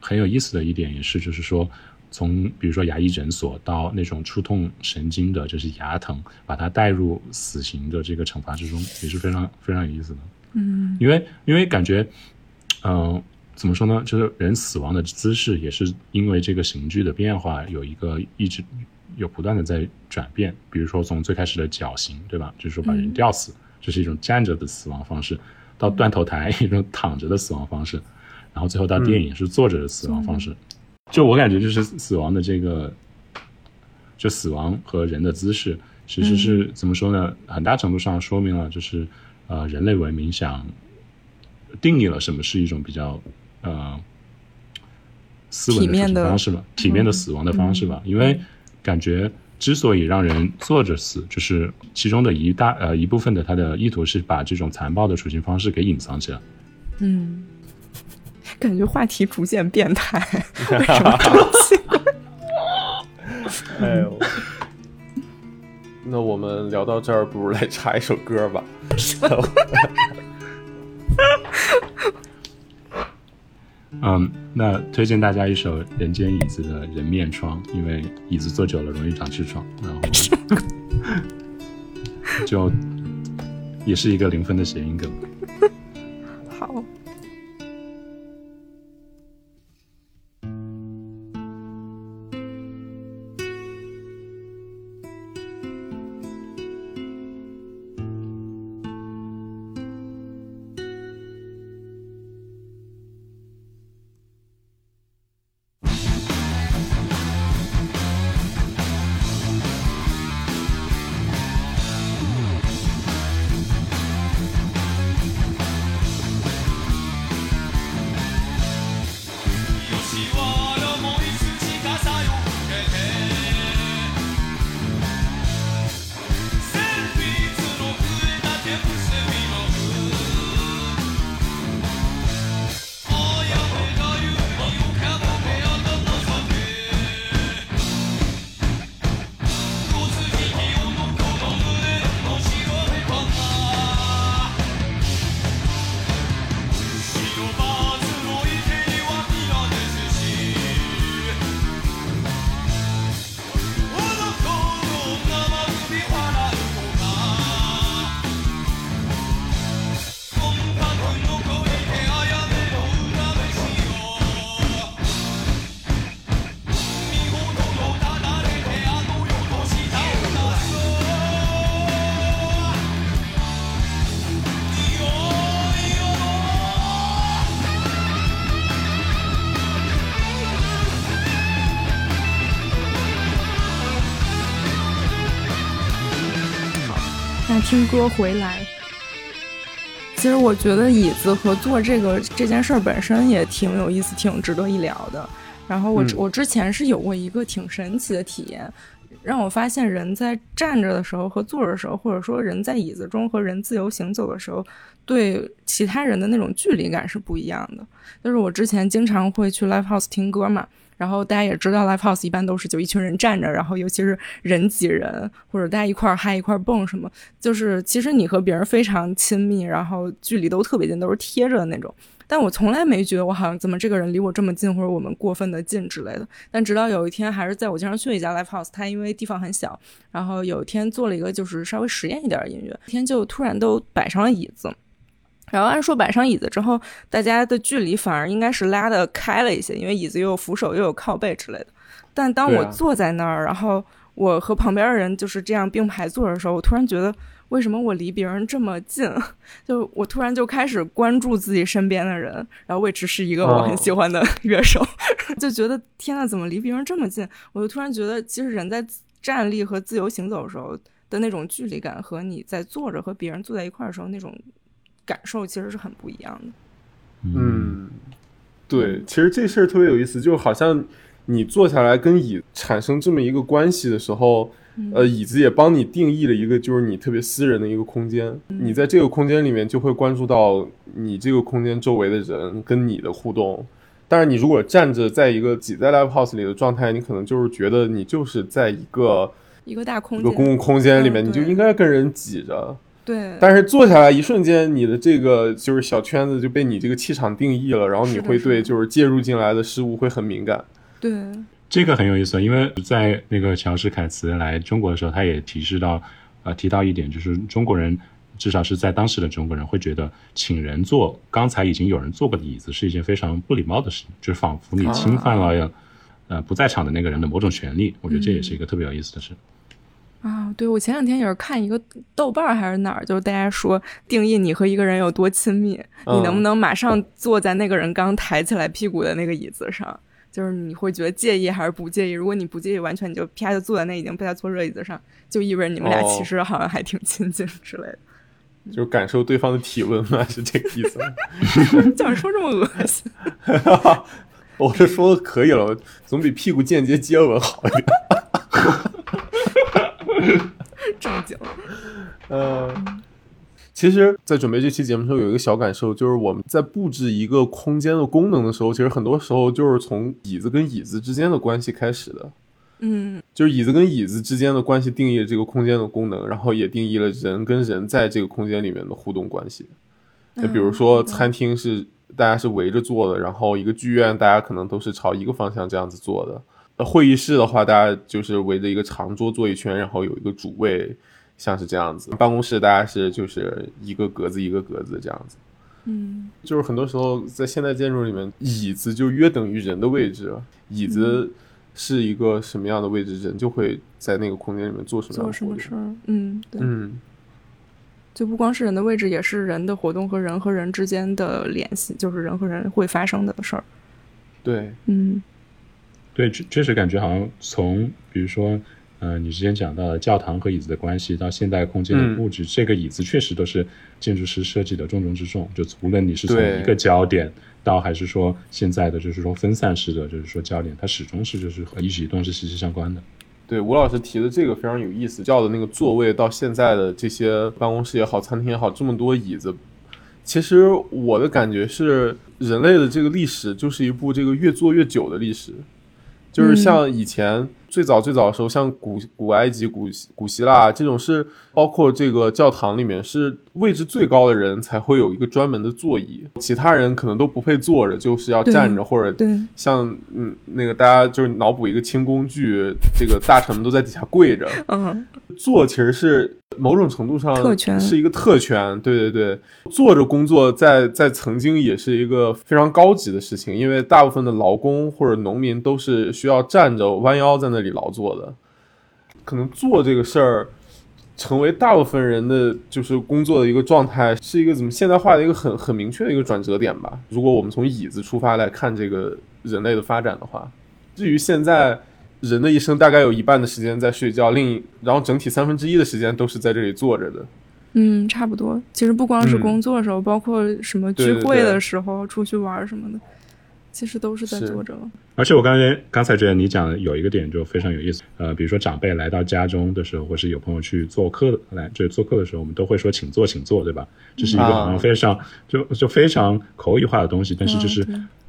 很有意思的一点也是，就是说从比如说牙医诊所到那种触痛神经的，就是牙疼，把它带入死刑的这个惩罚之中，也是非常非常有意思的。嗯，因为因为感觉，嗯。怎么说呢？就是人死亡的姿势也是因为这个刑具的变化，有一个一直有不断的在转变。比如说从最开始的绞刑，对吧？就是说把人吊死，这是一种站着的死亡方式；到断头台，一种躺着的死亡方式；然后最后到电影是坐着的死亡方式。就我感觉，就是死亡的这个，就死亡和人的姿势，其实是怎么说呢？很大程度上说明了，就是呃，人类文明想定义了什么是一种比较。呃，斯文的方式吧，体面的死亡的方式吧。因为感觉之所以让人坐着死，就是其中的一大呃一部分的他的意图是把这种残暴的处刑方式给隐藏起来。嗯，感觉话题逐渐变态，为什么这么奇怪？哎呦，那我们聊到这儿，不如来插一首歌吧。嗯，那推荐大家一首人间椅子的人面疮，因为椅子坐久了容易长痔疮，然后就也是一个零分的谐音梗。听歌回来，其实我觉得椅子和坐这个这件事儿本身也挺有意思，挺值得一聊的。然后我我之前是有过一个挺神奇的体验，让我发现人在站着的时候和坐着的时候，或者说人在椅子中和人自由行走的时候，对其他人的那种距离感是不一样的。就是我之前经常会去 live house 听歌嘛。然后大家也知道，live house 一般都是就一群人站着，然后尤其是人挤人，或者大家一块嗨一块蹦什么，就是其实你和别人非常亲密，然后距离都特别近，都是贴着的那种。但我从来没觉得我好像怎么这个人离我这么近，或者我们过分的近之类的。但直到有一天，还是在我经常去的一家 live house，它因为地方很小，然后有一天做了一个就是稍微实验一点的音乐，天就突然都摆上了椅子。然后按说摆上椅子之后，大家的距离反而应该是拉的开了一些，因为椅子又有扶手又有靠背之类的。但当我坐在那儿，然后我和旁边的人就是这样并排坐的时候，我突然觉得为什么我离别人这么近？就我突然就开始关注自己身边的人，然后位置是一个我很喜欢的 乐手，就觉得天呐，怎么离别人这么近？我就突然觉得，其实人在站立和自由行走的时候的那种距离感，和你在坐着和别人坐在一块儿的时候那种。感受其实是很不一样的。嗯，对，其实这事儿特别有意思，就好像你坐下来跟椅产生这么一个关系的时候，呃，椅子也帮你定义了一个就是你特别私人的一个空间。你在这个空间里面就会关注到你这个空间周围的人跟你的互动。但是你如果站着在一个挤在 live house 里的状态，你可能就是觉得你就是在一个一个大空一个公共空间里面，你就应该跟人挤着。对，但是坐下来一瞬间，你的这个就是小圈子就被你这个气场定义了，然后你会对就是介入进来的事物会很敏感。对，这个很有意思，因为在那个乔治凯茨来中国的时候，他也提示到，呃，提到一点，就是中国人至少是在当时的中国人会觉得，请人坐刚才已经有人坐过的椅子是一件非常不礼貌的事情，就是仿佛你侵犯了呃不在场的那个人的某种权利。我觉得这也是一个特别有意思的事。啊，对，我前两天也是看一个豆瓣还是哪儿，就是大家说定义你和一个人有多亲密，你能不能马上坐在那个人刚抬起来屁股的那个椅子上，就是你会觉得介意还是不介意？如果你不介意，完全你就啪就坐在那已经被他坐热椅子上，就意味着你们俩其实好像还挺亲近之类的，就感受对方的体温嘛，是这个意思。怎 么说这么恶心？我是说可以了，总比屁股间接接吻好一点。正经，呃，其实，在准备这期节目的时候，有一个小感受，就是我们在布置一个空间的功能的时候，其实很多时候就是从椅子跟椅子之间的关系开始的。嗯，就是椅子跟椅子之间的关系定义了这个空间的功能，然后也定义了人跟人在这个空间里面的互动关系。就比如说餐厅是大家是围着坐的，然后一个剧院大家可能都是朝一个方向这样子坐的。会议室的话，大家就是围着一个长桌坐一圈，然后有一个主位，像是这样子。办公室大家是就是一个格子一个格子这样子。嗯，就是很多时候在现代建筑里面，椅子就约等于人的位置。椅子是一个什么样的位置，人就会在那个空间里面做什么做什么事儿。嗯，对。嗯，就不光是人的位置，也是人的活动和人和人之间的联系，就是人和人会发生的事儿。对，嗯。对，确确实感觉好像从比如说，呃，你之前讲到的教堂和椅子的关系，到现代空间的布置，这个椅子确实都是建筑师设计的重中之重。就无论你是从一个焦点，到还是说现在的就是说分散式的，就是说焦点，它始终是就是和一举一动是息息相关的。对，吴老师提的这个非常有意思，叫的那个座位到现在的这些办公室也好，餐厅也好，这么多椅子，其实我的感觉是，人类的这个历史就是一部这个越做越久的历史。就是像以前最早最早的时候，像古古埃及、古古希腊这种是包括这个教堂里面是位置最高的人才会有一个专门的座椅，其他人可能都不配坐着，就是要站着或者像嗯那个大家就是脑补一个轻工具，这个大臣们都在底下跪着，嗯，坐其实是。某种程度上是一个特权，对对对，坐着工作在在曾经也是一个非常高级的事情，因为大部分的劳工或者农民都是需要站着弯腰在那里劳作的，可能做这个事儿成为大部分人的就是工作的一个状态，是一个怎么现代化的一个很很明确的一个转折点吧。如果我们从椅子出发来看这个人类的发展的话，至于现在。人的一生大概有一半的时间在睡觉，另一然后整体三分之一的时间都是在这里坐着的。嗯，差不多。其实不光是工作的时候，包括什么聚会的时候、出去玩什么的，其实都是在坐着。而且我刚才刚才觉得你讲有一个点就非常有意思，呃，比如说长辈来到家中的时候，或是有朋友去做客来这做客的时候，我们都会说请坐，请坐，对吧？这是一个好像非常就就非常口语化的东西，但是就是。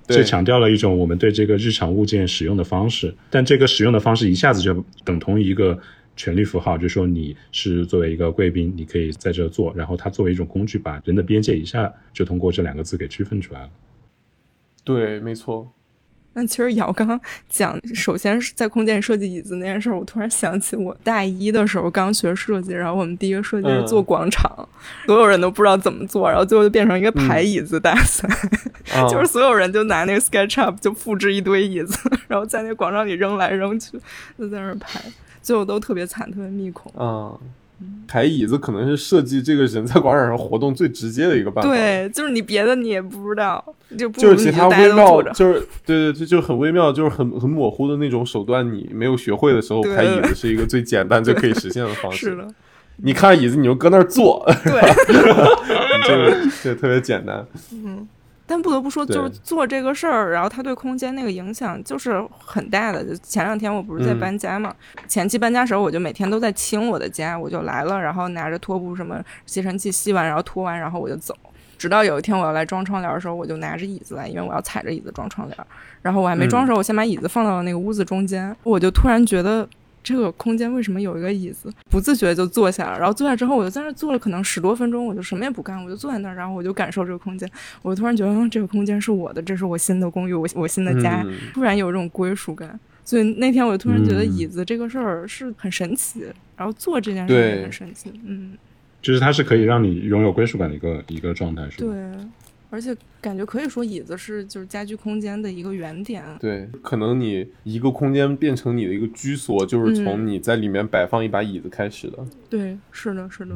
这强调了一种我们对这个日常物件使用的方式，但这个使用的方式一下子就等同于一个权力符号，就是说你是作为一个贵宾，你可以在这坐，然后它作为一种工具，把人的边界一下就通过这两个字给区分出来了。对，没错。那其实姚刚刚讲，首先是在空间设计椅子那件事儿，我突然想起我大一的时候刚学设计，然后我们第一个设计是做广场，所有人都不知道怎么做，然后最后就变成一个排椅子大赛，就是所有人就拿那个 SketchUp 就复制一堆椅子，然后在那广场里扔来扔去，就在那儿排，最后都特别惨，特别密孔。嗯。排椅子可能是设计这个人在广场上活动最直接的一个办法。对，就是你别的你也不知道，就就是其他微妙，就是对对，这就很微妙，就是很很模糊的那种手段。你没有学会的时候，排椅子是一个最简单、就可以实现的方式。是的，你看椅子，你就搁那儿坐，对，这个这个特别简单。嗯。但不得不说，就是做这个事儿，然后它对空间那个影响就是很大的。就前两天我不是在搬家嘛，前期搬家时候我就每天都在清我的家，我就来了，然后拿着拖布什么吸尘器吸完，然后拖完，然后我就走。直到有一天我要来装窗帘的时候，我就拿着椅子来，因为我要踩着椅子装窗帘。然后我还没装的时候，我先把椅子放到了那个屋子中间，我就突然觉得。这个空间为什么有一个椅子？不自觉就坐下了，然后坐下之后，我就在那坐了可能十多分钟，我就什么也不干，我就坐在那儿，然后我就感受这个空间。我突然觉得，嗯，这个空间是我的，这是我新的公寓，我我新的家，突然有这种归属感。所以那天我就突然觉得椅子这个事儿是很神奇，然后坐这件事也很神奇。嗯，就是它是可以让你拥有归属感的一个一个状态，是吧？对。而且感觉可以说椅子是就是家居空间的一个原点。对，可能你一个空间变成你的一个居所，就是从你在里面摆放一把椅子开始的。对，是的，是的。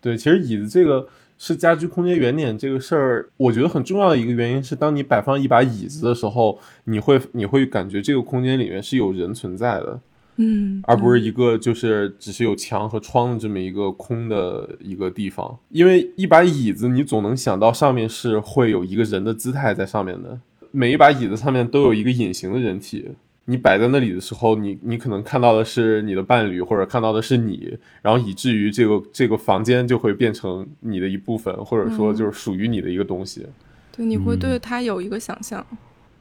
对，其实椅子这个是家居空间原点这个事儿，我觉得很重要的一个原因是，当你摆放一把椅子的时候，你会你会感觉这个空间里面是有人存在的。嗯，而不是一个就是只是有墙和窗的这么一个空的一个地方，因为一把椅子，你总能想到上面是会有一个人的姿态在上面的。每一把椅子上面都有一个隐形的人体，你摆在那里的时候，你你可能看到的是你的伴侣，或者看到的是你，然后以至于这个这个房间就会变成你的一部分，或者说就是属于你的一个东西。对，你会对他有一个想象。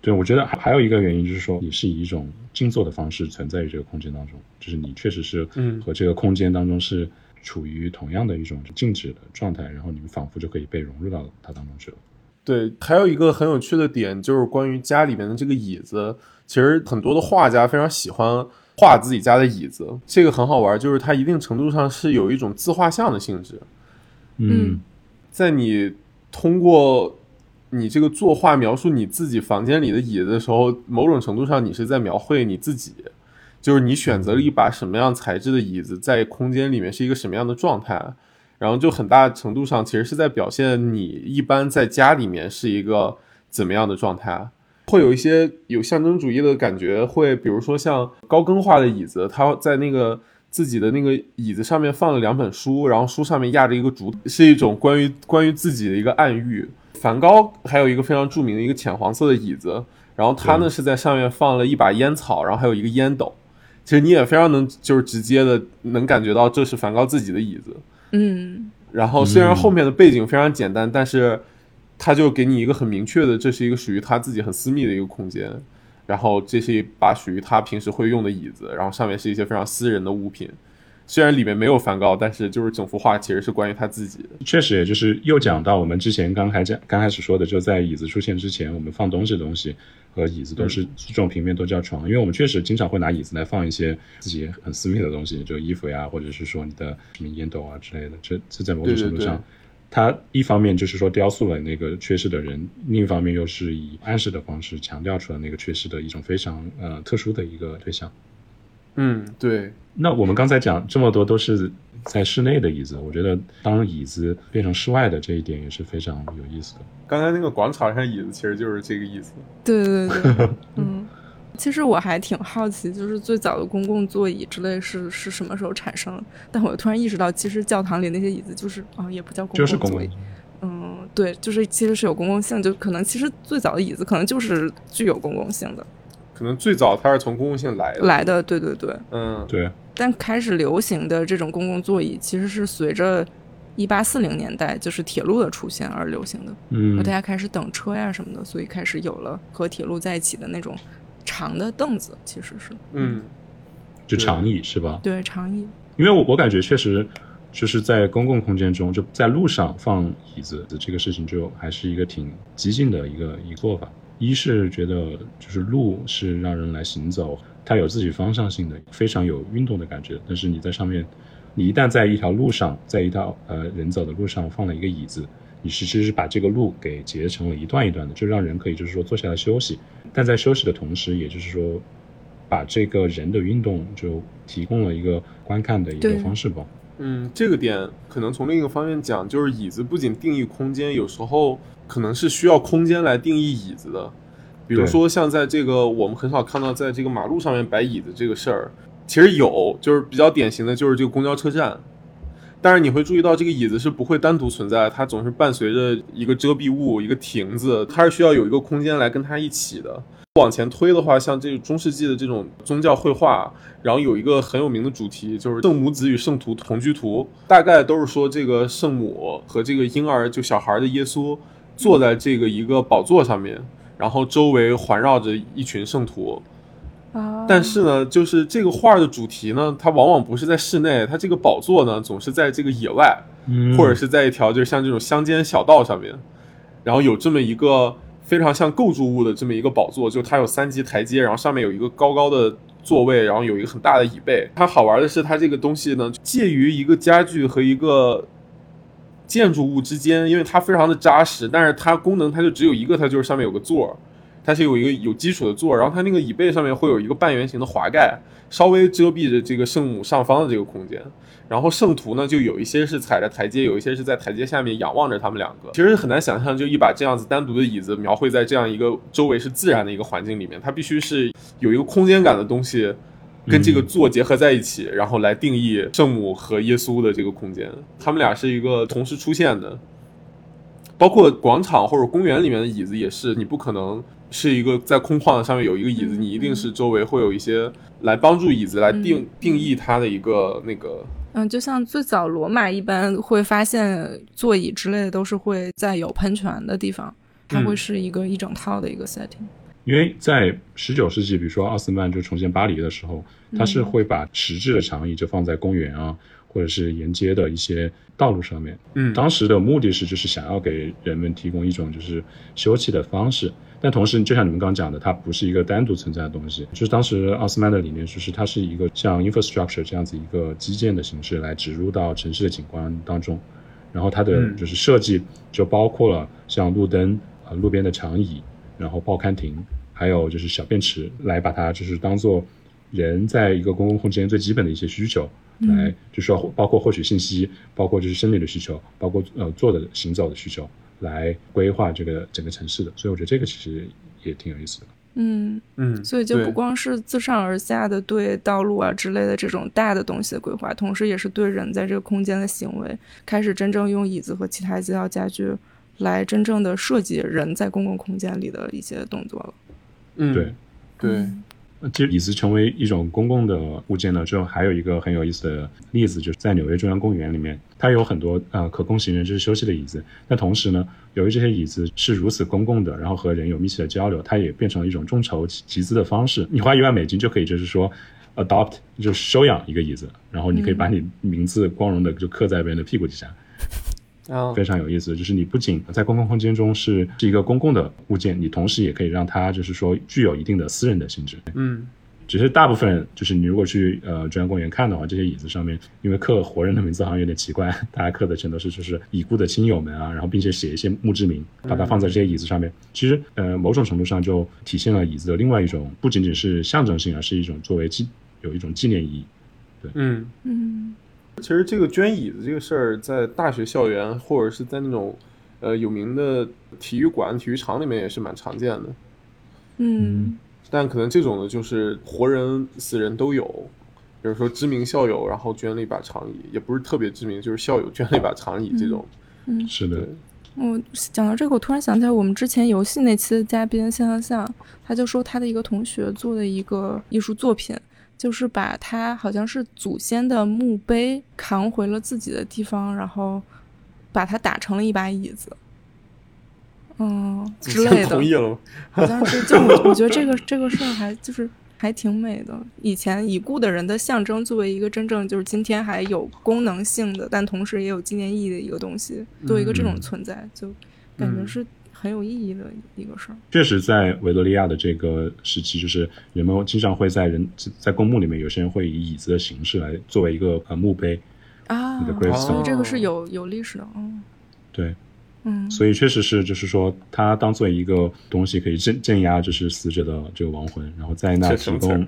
对，我觉得还还有一个原因就是说，你是以一种静坐的方式存在于这个空间当中，就是你确实是和这个空间当中是处于同样的一种静止的状态，然后你们仿佛就可以被融入到它当中去了。对，还有一个很有趣的点就是关于家里面的这个椅子，其实很多的画家非常喜欢画自己家的椅子，这个很好玩，就是它一定程度上是有一种自画像的性质。嗯，在你通过。你这个作画描述你自己房间里的椅子的时候，某种程度上你是在描绘你自己，就是你选择了一把什么样材质的椅子，在空间里面是一个什么样的状态，然后就很大程度上其实是在表现你一般在家里面是一个怎么样的状态，会有一些有象征主义的感觉，会比如说像高更画的椅子，他在那个自己的那个椅子上面放了两本书，然后书上面压着一个竹，是一种关于关于自己的一个暗喻。梵高还有一个非常著名的一个浅黄色的椅子，然后他呢是在上面放了一把烟草，然后还有一个烟斗。其实你也非常能就是直接的能感觉到这是梵高自己的椅子。嗯。然后虽然后面的背景非常简单，但是他就给你一个很明确的，这是一个属于他自己很私密的一个空间。然后这是一把属于他平时会用的椅子，然后上面是一些非常私人的物品。虽然里面没有梵高，但是就是整幅画其实是关于他自己的。确实，也就是又讲到我们之前刚开讲刚开始说的，就在椅子出现之前，我们放东西的东西和椅子都是这种平面都叫床，因为我们确实经常会拿椅子来放一些自己很私密的东西，就衣服呀，或者是说你的什么烟斗啊之类的。这这在某种程度上，它一方面就是说雕塑了那个缺失的人，另一方面又是以暗示的方式强调出了那个缺失的一种非常呃特殊的一个对象。嗯，对。那我们刚才讲这么多都是在室内的椅子，我觉得当椅子变成室外的这一点也是非常有意思的。刚才那个广场上椅子其实就是这个意思。对对对，嗯，其实我还挺好奇，就是最早的公共座椅之类是是什么时候产生的？但我突然意识到，其实教堂里那些椅子就是啊，也不叫公共座椅。嗯，对，就是其实是有公共性，就可能其实最早的椅子可能就是具有公共性的。可能最早它是从公共性来的，来的，对对对，嗯，对。但开始流行的这种公共座椅，其实是随着一八四零年代就是铁路的出现而流行的。嗯，大家开始等车呀什么的，所以开始有了和铁路在一起的那种长的凳子，其实是，嗯，就长椅是吧？对，长椅。因为我我感觉确实就是在公共空间中，就在路上放椅子的这个事情，就还是一个挺激进的一个一个做法。一是觉得就是路是让人来行走，它有自己方向性的，非常有运动的感觉。但是你在上面，你一旦在一条路上，在一条呃人走的路上放了一个椅子，你其实是把这个路给截成了一段一段的，就让人可以就是说坐下来休息。但在休息的同时，也就是说，把这个人的运动就提供了一个观看的一个方式吧。嗯，这个点可能从另一个方面讲，就是椅子不仅定义空间，有时候。可能是需要空间来定义椅子的，比如说像在这个我们很少看到在这个马路上面摆椅子这个事儿，其实有，就是比较典型的就是这个公交车站，但是你会注意到这个椅子是不会单独存在，它总是伴随着一个遮蔽物、一个亭子，它是需要有一个空间来跟它一起的。往前推的话，像这个中世纪的这种宗教绘画，然后有一个很有名的主题，就是圣母子与圣徒同居图，大概都是说这个圣母和这个婴儿就小孩的耶稣。坐在这个一个宝座上面，然后周围环绕着一群圣徒。啊！但是呢，就是这个画的主题呢，它往往不是在室内，它这个宝座呢，总是在这个野外，或者是在一条就是像这种乡间小道上面，然后有这么一个非常像构筑物的这么一个宝座，就它有三级台阶，然后上面有一个高高的座位，然后有一个很大的椅背。它好玩的是，它这个东西呢，介于一个家具和一个。建筑物之间，因为它非常的扎实，但是它功能它就只有一个，它就是上面有个座儿，它是有一个有基础的座，然后它那个椅背上面会有一个半圆形的滑盖，稍微遮蔽着这个圣母上方的这个空间，然后圣徒呢就有一些是踩着台阶，有一些是在台阶下面仰望着他们两个，其实很难想象，就一把这样子单独的椅子描绘在这样一个周围是自然的一个环境里面，它必须是有一个空间感的东西。跟这个座结合在一起，然后来定义圣母和耶稣的这个空间，他们俩是一个同时出现的。包括广场或者公园里面的椅子也是，你不可能是一个在空旷的上面有一个椅子，你一定是周围会有一些来帮助椅子来定定义它的一个那个。嗯，就像最早罗马一般会发现座椅之类的都是会在有喷泉的地方，它会是一个一整套的一个 setting。因为在十九世纪，比如说奥斯曼就重建巴黎的时候，他是会把实质的长椅就放在公园啊，或者是沿街的一些道路上面。嗯，当时的目的是就是想要给人们提供一种就是休憩的方式，但同时就像你们刚刚讲的，它不是一个单独存在的东西。就是当时奥斯曼的理念就是它是一个像 infrastructure 这样子一个基建的形式来植入到城市的景观当中，然后它的就是设计就包括了像路灯啊、路边的长椅。然后报刊亭，还有就是小便池，来把它就是当做人在一个公共空间最基本的一些需求，来就是说包括获取信息，包括就是生理的需求，包括呃坐的行走的需求，来规划这个整个城市的。所以我觉得这个其实也挺有意思的。嗯嗯，所以就不光是自上而下的对道路啊之类的这种大的东西的规划，同时也是对人在这个空间的行为，开始真正用椅子和其他几套家具。来真正的设计人在公共空间里的一些动作了。嗯，对，对。其实椅子成为一种公共的物件呢，之后还有一个很有意思的例子，就是在纽约中央公园里面，它有很多呃可供行人就是休息的椅子。那同时呢，由于这些椅子是如此公共的，然后和人有密切的交流，它也变成了一种众筹集资的方式。你花一万美金就可以，就是说 adopt 就是收养一个椅子，然后你可以把你名字光荣的就刻在别人的屁股底下。啊，非常有意思，就是你不仅在公共空间中是是一个公共的物件，你同时也可以让它就是说具有一定的私人的性质。嗯，只是大部分就是你如果去呃中央公园看的话，这些椅子上面因为刻活人的名字好像有点奇怪，大家刻的全都是就是已故的亲友们啊，然后并且写一些墓志铭，把它放在这些椅子上面。其实呃某种程度上就体现了椅子的另外一种，不仅仅是象征性，而是一种作为纪有一种纪念意义。对，嗯嗯。其实这个捐椅子这个事儿，在大学校园或者是在那种呃有名的体育馆、体育场里面也是蛮常见的。嗯，但可能这种的就是活人、死人都有，比如说知名校友，然后捐了一把长椅，也不是特别知名，就是校友捐了一把长椅这种。嗯，是的。我讲到这个，我突然想起来，我们之前游戏那期的嘉宾向向向，他就说他的一个同学做的一个艺术作品。就是把他好像是祖先的墓碑扛回了自己的地方，然后把它打成了一把椅子，嗯之类的。同意了好像是，就我我觉得这个这个事儿还就是还挺美的。以前已故的人的象征，作为一个真正就是今天还有功能性的，但同时也有纪念意义的一个东西，作为一个这种存在，就感觉是。很有意义的一个事儿。确实，在维多利亚的这个时期，就是人们经常会在人在公墓里面，有些人会以椅子的形式来作为一个呃墓碑啊，所以这个是有有历史的。嗯，对，嗯，所以确实是，就是说，它当做一个东西，可以镇镇压就是死者的这个亡魂，然后在那提供。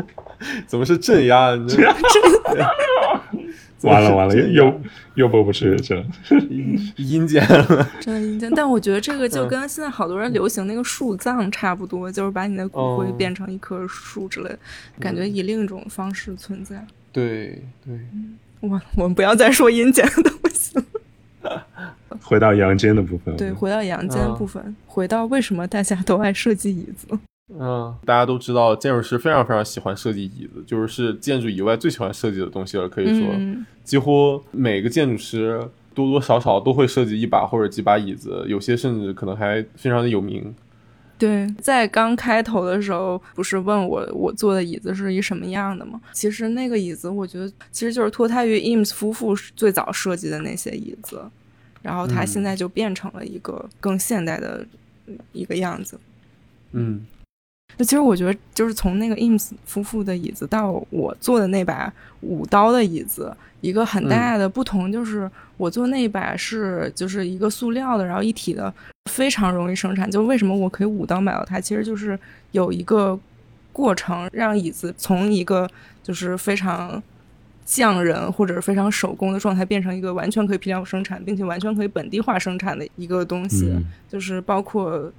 怎么是镇压？完 了完了，又又播不出去了，阴间了，真的阴间。但我觉得这个就跟现在好多人流行那个树葬差不多，就是把你的骨灰变成一棵树之类，感觉以另一种方式存在。对对，我我们不要再说阴间的东西了，回到阳间的部分。对，回到阳间的部分，回到为什么大家都爱设计椅子。嗯，大家都知道建筑师非常非常喜欢设计椅子，就是是建筑以外最喜欢设计的东西了。可以说，几乎每个建筑师多多少少都会设计一把或者几把椅子，有些甚至可能还非常的有名。对，在刚开头的时候，不是问我我坐的椅子是一什么样的吗？其实那个椅子，我觉得其实就是脱胎于 Eames 夫妇最早设计的那些椅子，然后它现在就变成了一个更现代的一个样子。嗯。那其实我觉得，就是从那个 Eames 夫妇的椅子到我坐的那把五刀的椅子，一个很大的不同就是，我坐那把是就是一个塑料的，然后一体的，非常容易生产。就为什么我可以五刀买到它，其实就是有一个过程，让椅子从一个就是非常匠人或者是非常手工的状态，变成一个完全可以批量生产，并且完全可以本地化生产的一个东西，就是包括。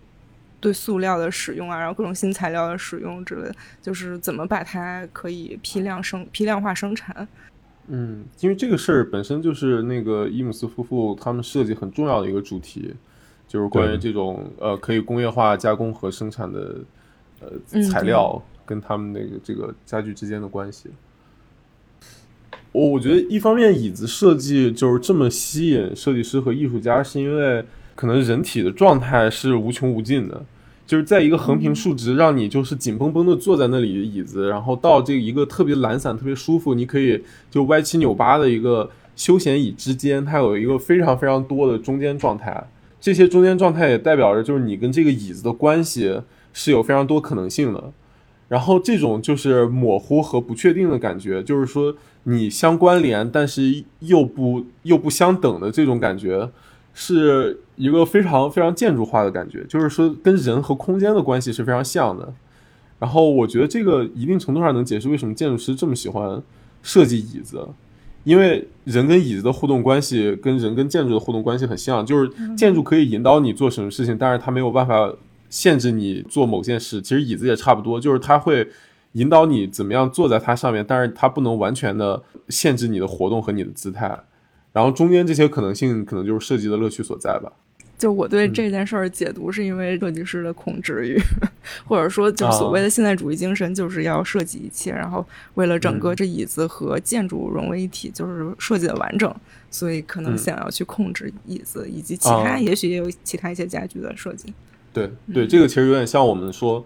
对塑料的使用啊，然后各种新材料的使用之类，就是怎么把它可以批量生、批量化生产。嗯，因为这个事儿本身就是那个伊姆斯夫妇他们设计很重要的一个主题，就是关于这种呃可以工业化加工和生产的呃材料跟他们那个这个家具之间的关系。我我觉得一方面椅子设计就是这么吸引设计师和艺术家，是因为。可能人体的状态是无穷无尽的，就是在一个横平竖直，让你就是紧绷绷的坐在那里的椅子，然后到这一个特别懒散、特别舒服，你可以就歪七扭八的一个休闲椅之间，它有一个非常非常多的中间状态。这些中间状态也代表着就是你跟这个椅子的关系是有非常多可能性的。然后这种就是模糊和不确定的感觉，就是说你相关联，但是又不又不相等的这种感觉。是一个非常非常建筑化的感觉，就是说跟人和空间的关系是非常像的。然后我觉得这个一定程度上能解释为什么建筑师这么喜欢设计椅子，因为人跟椅子的互动关系跟人跟建筑的互动关系很像，就是建筑可以引导你做什么事情，但是它没有办法限制你做某件事。其实椅子也差不多，就是它会引导你怎么样坐在它上面，但是它不能完全的限制你的活动和你的姿态。然后中间这些可能性，可能就是设计的乐趣所在吧。就我对这件事儿解读，是因为设计师的控制欲，或者说，就所谓的现代主义精神，就是要设计一切，然后为了整个这椅子和建筑融为一体，就是设计的完整，所以可能想要去控制椅子以及其他，也许也有其他一些家具的设计。对对，这个其实有点像我们说，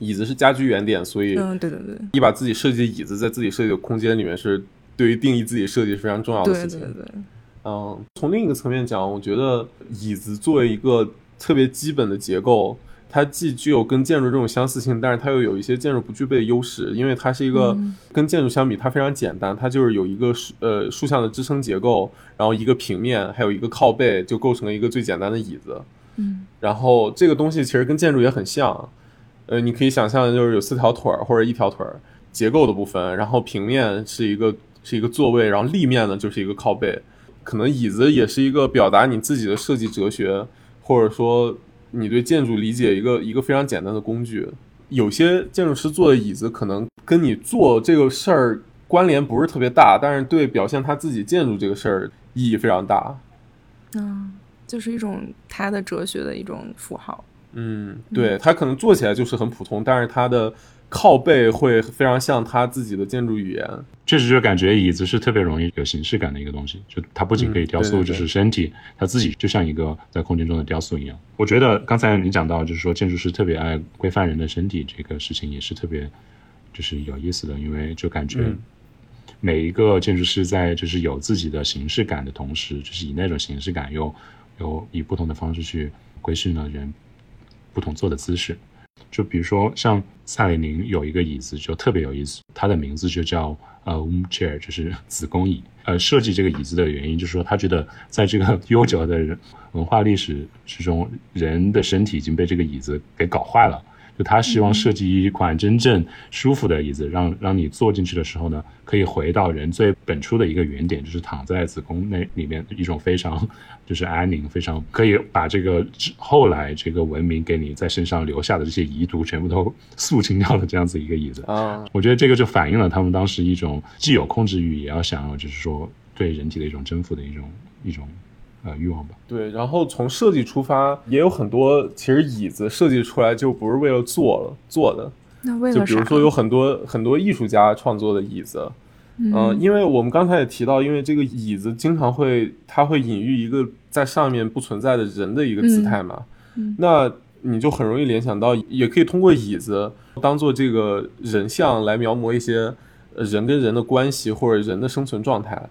椅子是家居原点，所以嗯，对对对，你把自己设计的椅子在自己设计的空间里面是。对于定义自己设计是非常重要的事情。对对对。嗯，从另一个层面讲，我觉得椅子作为一个特别基本的结构，它既具有跟建筑这种相似性，但是它又有一些建筑不具备的优势，因为它是一个跟建筑相比，它非常简单，它就是有一个竖呃竖向的支撑结构，然后一个平面，还有一个靠背，就构成了一个最简单的椅子。嗯。然后这个东西其实跟建筑也很像，呃，你可以想象就是有四条腿儿或者一条腿儿结构的部分，然后平面是一个。是一个座位，然后立面呢就是一个靠背，可能椅子也是一个表达你自己的设计哲学，或者说你对建筑理解一个一个非常简单的工具。有些建筑师做的椅子可能跟你做这个事儿关联不是特别大，但是对表现他自己建筑这个事儿意义非常大。嗯，就是一种他的哲学的一种符号。嗯，对他可能做起来就是很普通，但是他的。靠背会非常像他自己的建筑语言，确实就感觉椅子是特别容易有形式感的一个东西。就它不仅可以雕塑，就是身体，它自己就像一个在空间中的雕塑一样。我觉得刚才你讲到，就是说建筑师特别爱规范人的身体这个事情，也是特别就是有意思的，因为就感觉每一个建筑师在就是有自己的形式感的同时，就是以那种形式感又又以不同的方式去规训了人不同坐的姿势。就比如说，像萨里宁有一个椅子就特别有意思，它的名字就叫呃 womb chair，就是子宫椅。呃，设计这个椅子的原因就是说，他觉得在这个 悠久的文化历史之中，人的身体已经被这个椅子给搞坏了。就他希望设计一款真正舒服的椅子，让让你坐进去的时候呢，可以回到人最本初的一个原点，就是躺在子宫内里面一种非常就是安宁，非常可以把这个后来这个文明给你在身上留下的这些遗毒全部都肃清掉的这样子一个椅子啊。我觉得这个就反映了他们当时一种既有控制欲，也要想要就是说对人体的一种征服的一种一种。呃，欲望吧。对，然后从设计出发，也有很多其实椅子设计出来就不是为了坐了坐的。那为了就比如说有很多很多艺术家创作的椅子，嗯，因为我们刚才也提到，因为这个椅子经常会它会隐喻一个在上面不存在的人的一个姿态嘛，那你就很容易联想到，也可以通过椅子当做这个人像来描摹一些人跟人的关系或者人的生存状态。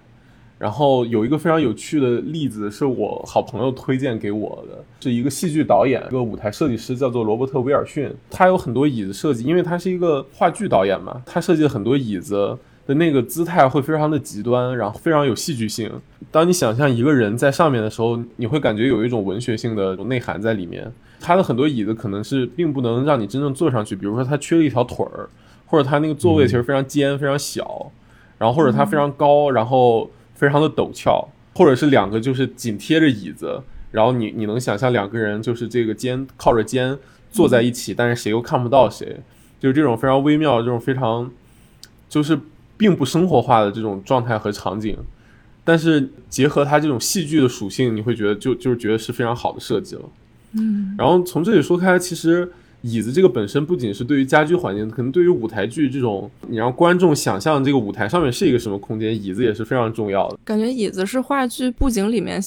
然后有一个非常有趣的例子，是我好朋友推荐给我的，是一个戏剧导演，一个舞台设计师，叫做罗伯特·威尔逊。他有很多椅子设计，因为他是一个话剧导演嘛，他设计了很多椅子的那个姿态会非常的极端，然后非常有戏剧性。当你想象一个人在上面的时候，你会感觉有一种文学性的内涵在里面。他的很多椅子可能是并不能让你真正坐上去，比如说他缺了一条腿儿，或者他那个座位其实非常尖、非常小，然后或者他非常高，然后。非常的陡峭，或者是两个就是紧贴着椅子，然后你你能想象两个人就是这个肩靠着肩坐在一起，但是谁又看不到谁，就是这种非常微妙、这种非常就是并不生活化的这种状态和场景，但是结合它这种戏剧的属性，你会觉得就就是觉得是非常好的设计了。嗯，然后从这里说开，其实。椅子这个本身不仅是对于家居环境，可能对于舞台剧这种，你让观众想象这个舞台上面是一个什么空间，椅子也是非常重要的。感觉椅子是话剧布景里面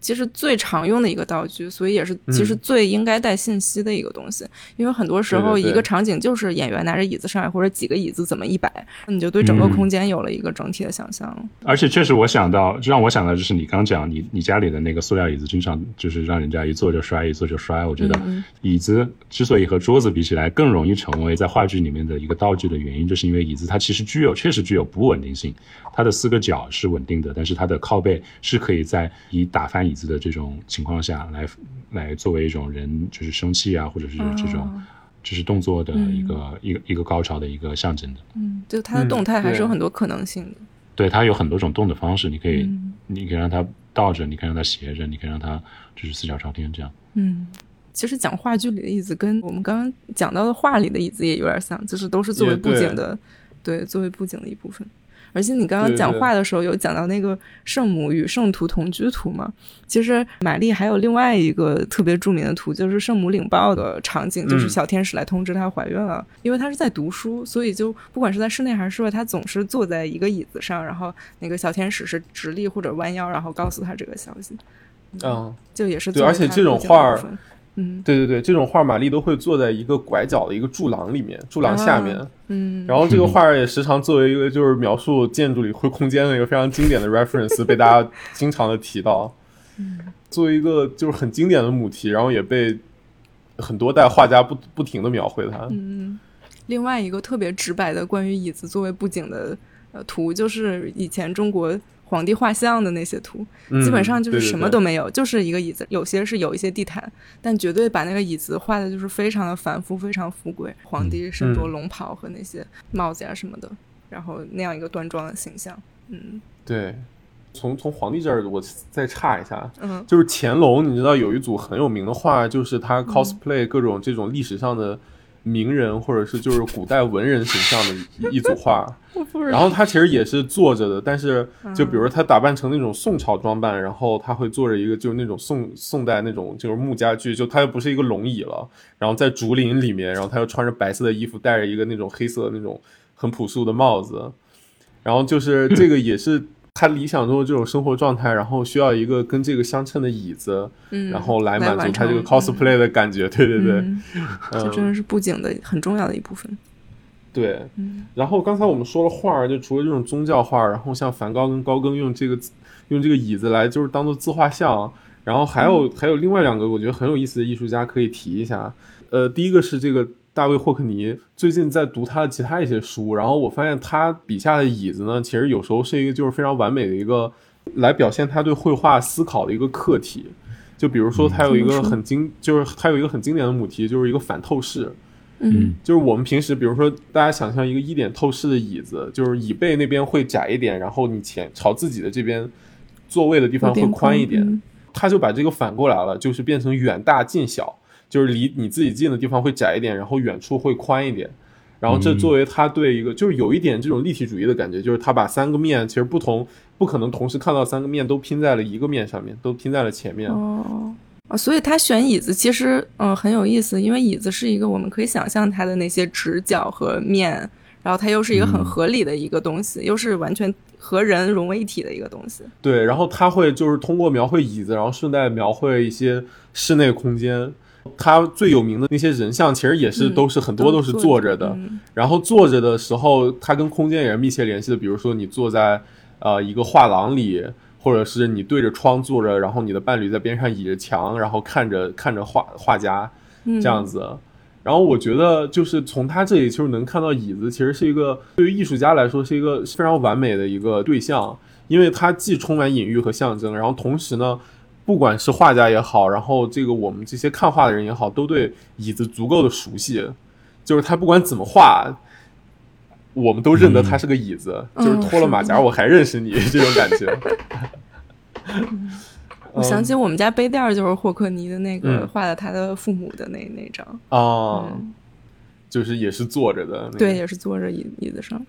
其实最常用的一个道具，所以也是其实最应该带信息的一个东西。因为很多时候一个场景就是演员拿着椅子上来，或者几个椅子怎么一摆，你就对整个空间有了一个整体的想象。而且确实，我想到让我想到就是你刚讲你你家里的那个塑料椅子，经常就是让人家一坐就摔，一坐就摔。我觉得椅子之所以和桌子比起来更容易成为在话剧里面的一个道具的原因，就是因为椅子它其实具有确实具有不稳定性，它的四个角是稳定的，但是它的靠背是可以在以打翻。椅子的这种情况下来，来作为一种人就是生气啊，或者是这种就是动作的一个一个一个高潮的一个象征的。嗯，就它的动态还是有很多可能性的。对，它有很多种动的方式，你可以你可以让它倒着，你可以让它斜着，你可以让它就是四脚朝天这样。嗯，其实讲话剧里的椅子跟我们刚刚讲到的画里的椅子也有点像，就是都是作为布景的，对，作为布景的一部分。而且你刚刚讲话的时候有讲到那个圣母与圣徒同居图嘛？其实玛丽还有另外一个特别著名的图，就是圣母领报的场景，就是小天使来通知她怀孕了。因为她是在读书，所以就不管是在室内还是室外，她总是坐在一个椅子上，然后那个小天使是直立或者弯腰，然后告诉她这个消息。嗯，就也是对，而且这种画儿。嗯，对对对，这种画玛丽都会坐在一个拐角的一个柱廊里面，柱廊下面。嗯，然后这个画也时常作为一个就是描述建筑里灰空间的一个非常经典的 reference 被大家经常的提到。嗯，作为一个就是很经典的母题，然后也被很多代画家不不停的描绘它。嗯，另外一个特别直白的关于椅子作为布景的呃图，就是以前中国。皇帝画像的那些图，基本上就是什么都没有，就是一个椅子。有些是有一些地毯，但绝对把那个椅子画的就是非常的繁复，非常富贵。皇帝身着龙袍和那些帽子啊什么的，然后那样一个端庄的形象。嗯，对。从从皇帝这儿，我再插一下，嗯，就是乾隆，你知道有一组很有名的画，就是他 cosplay 各种这种历史上的。名人或者是就是古代文人形象的一组画，然后他其实也是坐着的，但是就比如他打扮成那种宋朝装扮，然后他会坐着一个就是那种宋宋代那种就是木家具，就他又不是一个龙椅了，然后在竹林里面，然后他又穿着白色的衣服，戴着一个那种黑色的那种很朴素的帽子，然后就是这个也是。他理想中的这种生活状态，然后需要一个跟这个相称的椅子，嗯，然后来满足他这个 cosplay 的感觉。对对对，这真的是布景的很重要的一部分。对，然后刚才我们说了画儿，就除了这种宗教画儿，然后像梵高跟高更用这个用这个椅子来就是当做自画像，然后还有还有另外两个我觉得很有意思的艺术家可以提一下。呃，第一个是这个。大卫霍克尼最近在读他的其他一些书，然后我发现他笔下的椅子呢，其实有时候是一个就是非常完美的一个来表现他对绘画思考的一个课题。就比如说，他有一个很经，就是他有一个很经典的母题，就是一个反透视。嗯，就是我们平时，比如说大家想象一个一点透视的椅子，就是椅背那边会窄一点，然后你前朝自己的这边座位的地方会宽一点。他就把这个反过来了，就是变成远大近小。就是离你自己近的地方会窄一点，然后远处会宽一点，然后这作为他对一个就是有一点这种立体主义的感觉，就是他把三个面其实不同不可能同时看到三个面都拼在了一个面上面，都拼在了前面。哦，所以他选椅子其实嗯很有意思，因为椅子是一个我们可以想象它的那些直角和面，然后它又是一个很合理的一个东西，又是完全和人融为一体的一个东西。对，然后他会就是通过描绘椅子，然后顺带描绘一些室内空间。他最有名的那些人像，其实也是都是很多都是坐着的。然后坐着的时候，他跟空间也是密切联系的。比如说，你坐在呃一个画廊里，或者是你对着窗坐着，然后你的伴侣在边上倚着墙，然后看着 看着画画家这样子。然后我觉得，就是从他这里其实能看到，椅子其实是一个对于艺术家来说是一个非常完美的一个对象，因为它既充满隐喻和象征，然后同时呢。不管是画家也好，然后这个我们这些看画的人也好，都对椅子足够的熟悉，就是他不管怎么画，我们都认得他是个椅子，就是脱了马甲我还认识你 这种感觉。我想起我们家杯垫就是霍克尼的那个画的他的父母的那那张。啊，就是也是坐着的，对，也是坐着椅椅子上。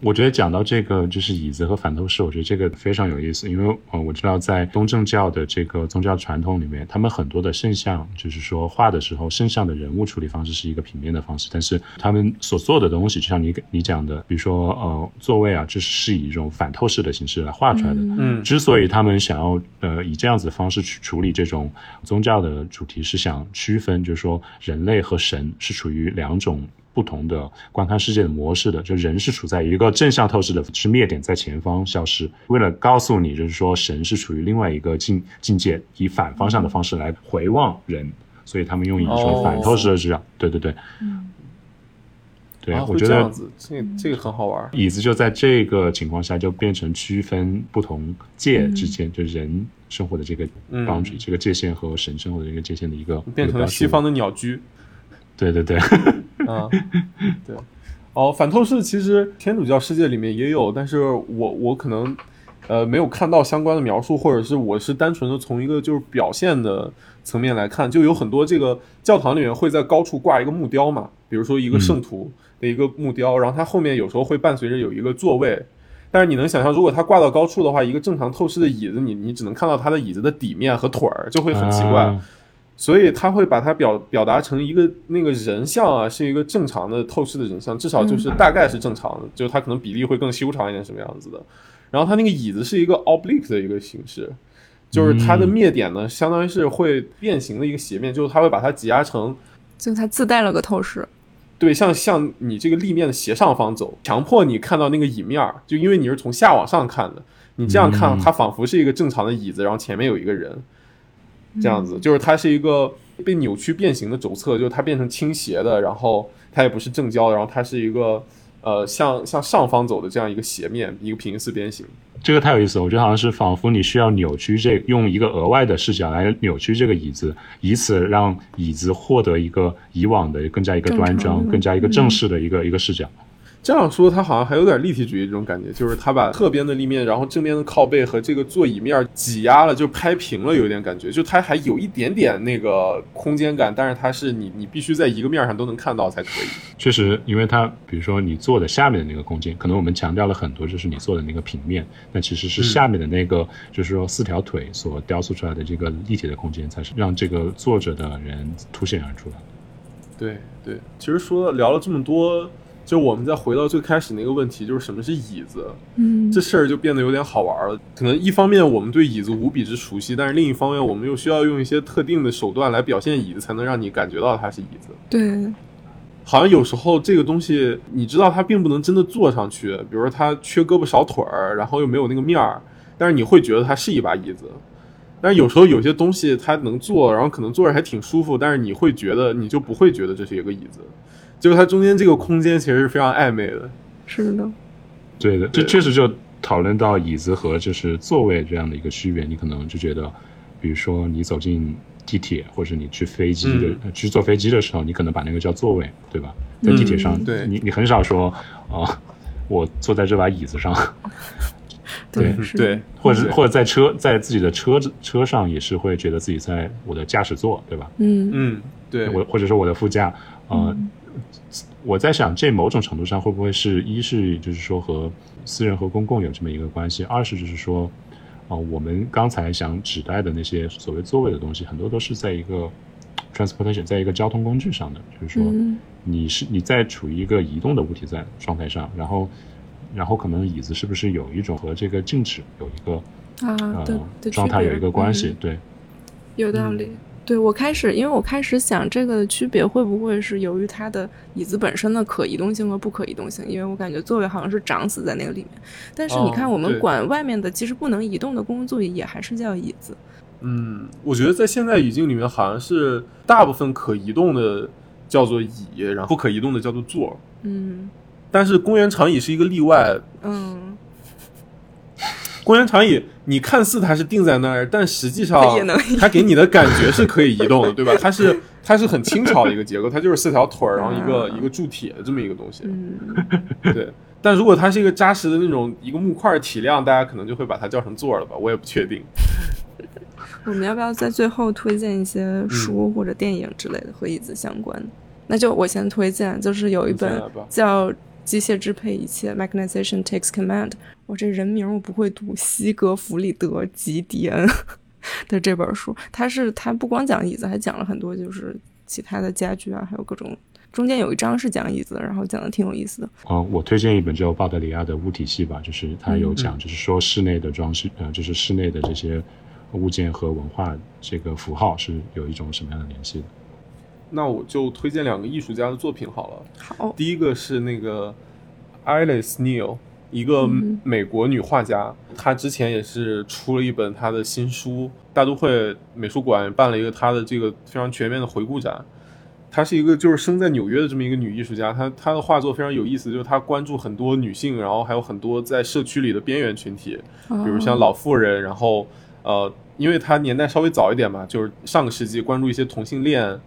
我觉得讲到这个就是椅子和反透视，我觉得这个非常有意思，因为呃我知道在东正教的这个宗教传统里面，他们很多的圣像，就是说画的时候，圣像的人物处理方式是一个平面的方式，但是他们所做的东西，就像你你讲的，比如说呃座位啊，这是以一种反透视的形式来画出来的。嗯，之所以他们想要呃以这样子的方式去处理这种宗教的主题，是想区分，就是说人类和神是处于两种。不同的观看世界的模式的，就人是处在一个正向透视的，是灭点在前方消失。为了告诉你，就是说神是处于另外一个境境界，以反方向的方式来回望人，所以他们用一种反透视的视角。对对对，嗯，对，我觉得这这个很好玩。椅子就在这个情况下就变成区分不同界之间，就人生活的这个 boundary，这个界限和神生活的这个界限的一个，变成了西方的鸟居。对对对。啊，对，哦，反透视其实天主教世界里面也有，但是我我可能呃没有看到相关的描述，或者是我是单纯的从一个就是表现的层面来看，就有很多这个教堂里面会在高处挂一个木雕嘛，比如说一个圣徒的一个木雕，然后它后面有时候会伴随着有一个座位，但是你能想象，如果它挂到高处的话，一个正常透视的椅子，你你只能看到它的椅子的底面和腿儿，就会很奇怪。所以他会把它表表达成一个那个人像啊，是一个正常的透视的人像，至少就是大概是正常的，就是它可能比例会更修长一点什么样子的。然后它那个椅子是一个 oblique 的一个形式，就是它的灭点呢，相当于是会变形的一个斜面，就是它会把它挤压成，就它自带了个透视，对，像像你这个立面的斜上方走，强迫你看到那个椅面儿，就因为你是从下往上看的，你这样看它仿佛是一个正常的椅子，然后前面有一个人。这样子，就是它是一个被扭曲变形的轴侧，就是它变成倾斜的，然后它也不是正交，然后它是一个呃向向上方走的这样一个斜面，一个平行四边形。这个太有意思了，我觉得好像是仿佛你需要扭曲这用一个额外的视角来扭曲这个椅子，以此让椅子获得一个以往的更加一个端庄、更加一个正式的一个一个视角。这样说，它好像还有点立体主义这种感觉，就是它把侧边的立面，然后正面的靠背和这个座椅面挤压了，就拍平了，有点感觉，就它还有一点点那个空间感，但是它是你你必须在一个面上都能看到才可以。确实，因为它比如说你坐的下面的那个空间，可能我们强调了很多，就是你坐的那个平面，那其实是下面的那个，就是说四条腿所雕塑出来的这个立体的空间，才是让这个坐着的人凸显而出来。对对，其实说聊了这么多。就我们再回到最开始那个问题，就是什么是椅子？嗯，这事儿就变得有点好玩了。可能一方面我们对椅子无比之熟悉，但是另一方面我们又需要用一些特定的手段来表现椅子，才能让你感觉到它是椅子。对，好像有时候这个东西你知道它并不能真的坐上去，比如说它缺胳膊少腿儿，然后又没有那个面儿，但是你会觉得它是一把椅子。但是有时候有些东西它能坐，然后可能坐着还挺舒服，但是你会觉得你就不会觉得这是一个椅子。就是它中间这个空间其实是非常暧昧的，是的，对的，这确实就讨论到椅子和就是座位这样的一个区别。你可能就觉得，比如说你走进地铁，或者你去飞机的去坐飞机的时候，你可能把那个叫座位，对吧？在地铁上，对。你你很少说啊，我坐在这把椅子上，对。对，或者或者在车在自己的车子车上也是会觉得自己在我的驾驶座，对吧？嗯。嗯，对。我或者说我的副驾啊。我在想，这某种程度上会不会是一是就是说和私人和公共有这么一个关系，二是就是说，啊，我们刚才想指代的那些所谓座位的东西，很多都是在一个 transportation，在一个交通工具上的，就是说，你是你在处于一个移动的物体在状态上，然后，然后可能椅子是不是有一种和这个静止有一个啊对状态有一个关系？对，有道理。对我开始，因为我开始想这个的区别会不会是由于它的椅子本身的可移动性和不可移动性？因为我感觉座位好像是长死在那个里面，但是你看我们管外面的其实不能移动的公共座椅也还是叫椅子。嗯，我觉得在现在语境里面好像是大部分可移动的叫做椅，然后不可移动的叫做座。嗯，但是公园长椅是一个例外。嗯。公园长椅，你看似它是定在那儿，但实际上它给你的感觉是可以移动的，对吧？它是它是很轻巧的一个结构，它就是四条腿儿，然后一个一个铸铁的这么一个东西。嗯，对。但如果它是一个扎实的那种一个木块体量，大家可能就会把它叫成座了吧？我也不确定。我们要不要在最后推荐一些书或者电影之类的和椅子相关的？那就我先推荐，就是有一本叫。机械支配一切，mechanization takes command。我这人名我不会读，西格弗里德·吉迪恩 的这本书，他是他不光讲椅子，还讲了很多就是其他的家具啊，还有各种。中间有一章是讲椅子，然后讲的挺有意思的。哦，我推荐一本叫巴德里亚的物体系吧，就是他有讲，就是说室内的装饰，呃，就是室内的这些物件和文化这个符号是有一种什么样的联系的。那我就推荐两个艺术家的作品好了。好，第一个是那个 Alice Neal，一个美国女画家，她之前也是出了一本她的新书，大都会美术馆办了一个她的这个非常全面的回顾展。她是一个就是生在纽约的这么一个女艺术家，她她的画作非常有意思，就是她关注很多女性，然后还有很多在社区里的边缘群体，比如像老妇人，然后呃，因为她年代稍微早一点嘛，就是上个世纪关注一些同性恋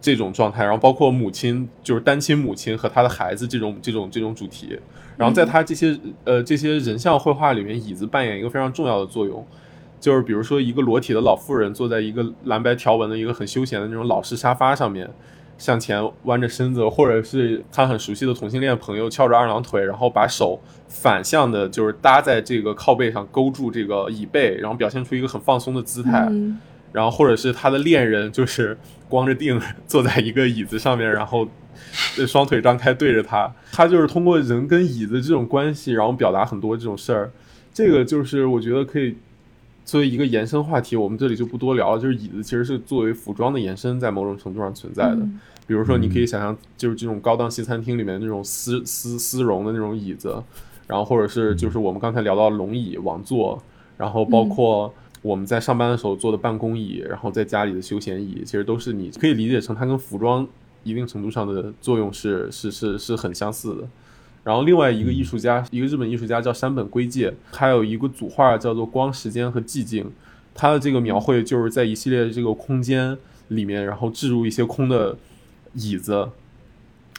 这种状态，然后包括母亲就是单亲母亲和她的孩子这种这种这种主题，然后在他这些呃这些人像绘画里面，椅子扮演一个非常重要的作用。就是比如说一个裸体的老妇人坐在一个蓝白条纹的一个很休闲的那种老式沙发上面。向前弯着身子，或者是他很熟悉的同性恋朋友翘着二郎腿，然后把手反向的，就是搭在这个靠背上，勾住这个椅背，然后表现出一个很放松的姿态。然后或者是他的恋人，就是 光着腚坐在一个椅子上面，然后双腿张开对着他。他就是通过人跟椅子这种关系，然后表达很多这种事儿。这个就是我觉得可以。作为一个延伸话题，我们这里就不多聊了。就是椅子其实是作为服装的延伸，在某种程度上存在的。比如说，你可以想象，就是这种高档西餐厅里面那种丝丝丝绒的那种椅子，然后或者是就是我们刚才聊到龙椅、王座，然后包括我们在上班的时候坐的办公椅，然后在家里的休闲椅，其实都是你可以理解成它跟服装一定程度上的作用是是是是很相似的。然后另外一个艺术家，一个日本艺术家叫山本圭介，他有一个组画叫做《光、时间和寂静》，他的这个描绘就是在一系列这个空间里面，然后置入一些空的椅子，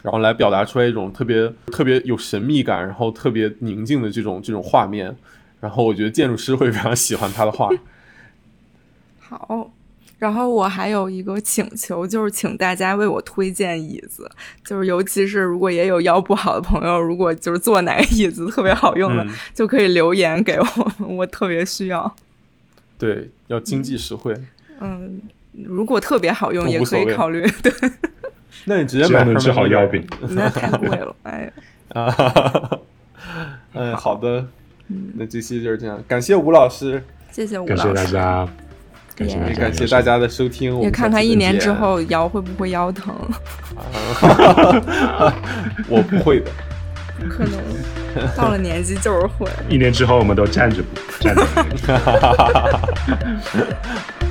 然后来表达出来一种特别特别有神秘感，然后特别宁静的这种这种画面。然后我觉得建筑师会非常喜欢他的画。好。然后我还有一个请求，就是请大家为我推荐椅子，就是尤其是如果也有腰不好的朋友，如果就是坐哪个椅子特别好用的，就可以留言给我，我特别需要。对，要经济实惠。嗯，如果特别好用，也可以考虑。对，那你直接买能治好腰病，那太贵了。哎，啊，嗯，好的，那这期就是这样，感谢吴老师，谢谢吴老师，感谢大家。也感谢大家的收听，也看看一年之后腰会不会腰疼。我不会的，可能到了年纪就是会。一年之后我们都站着不站着。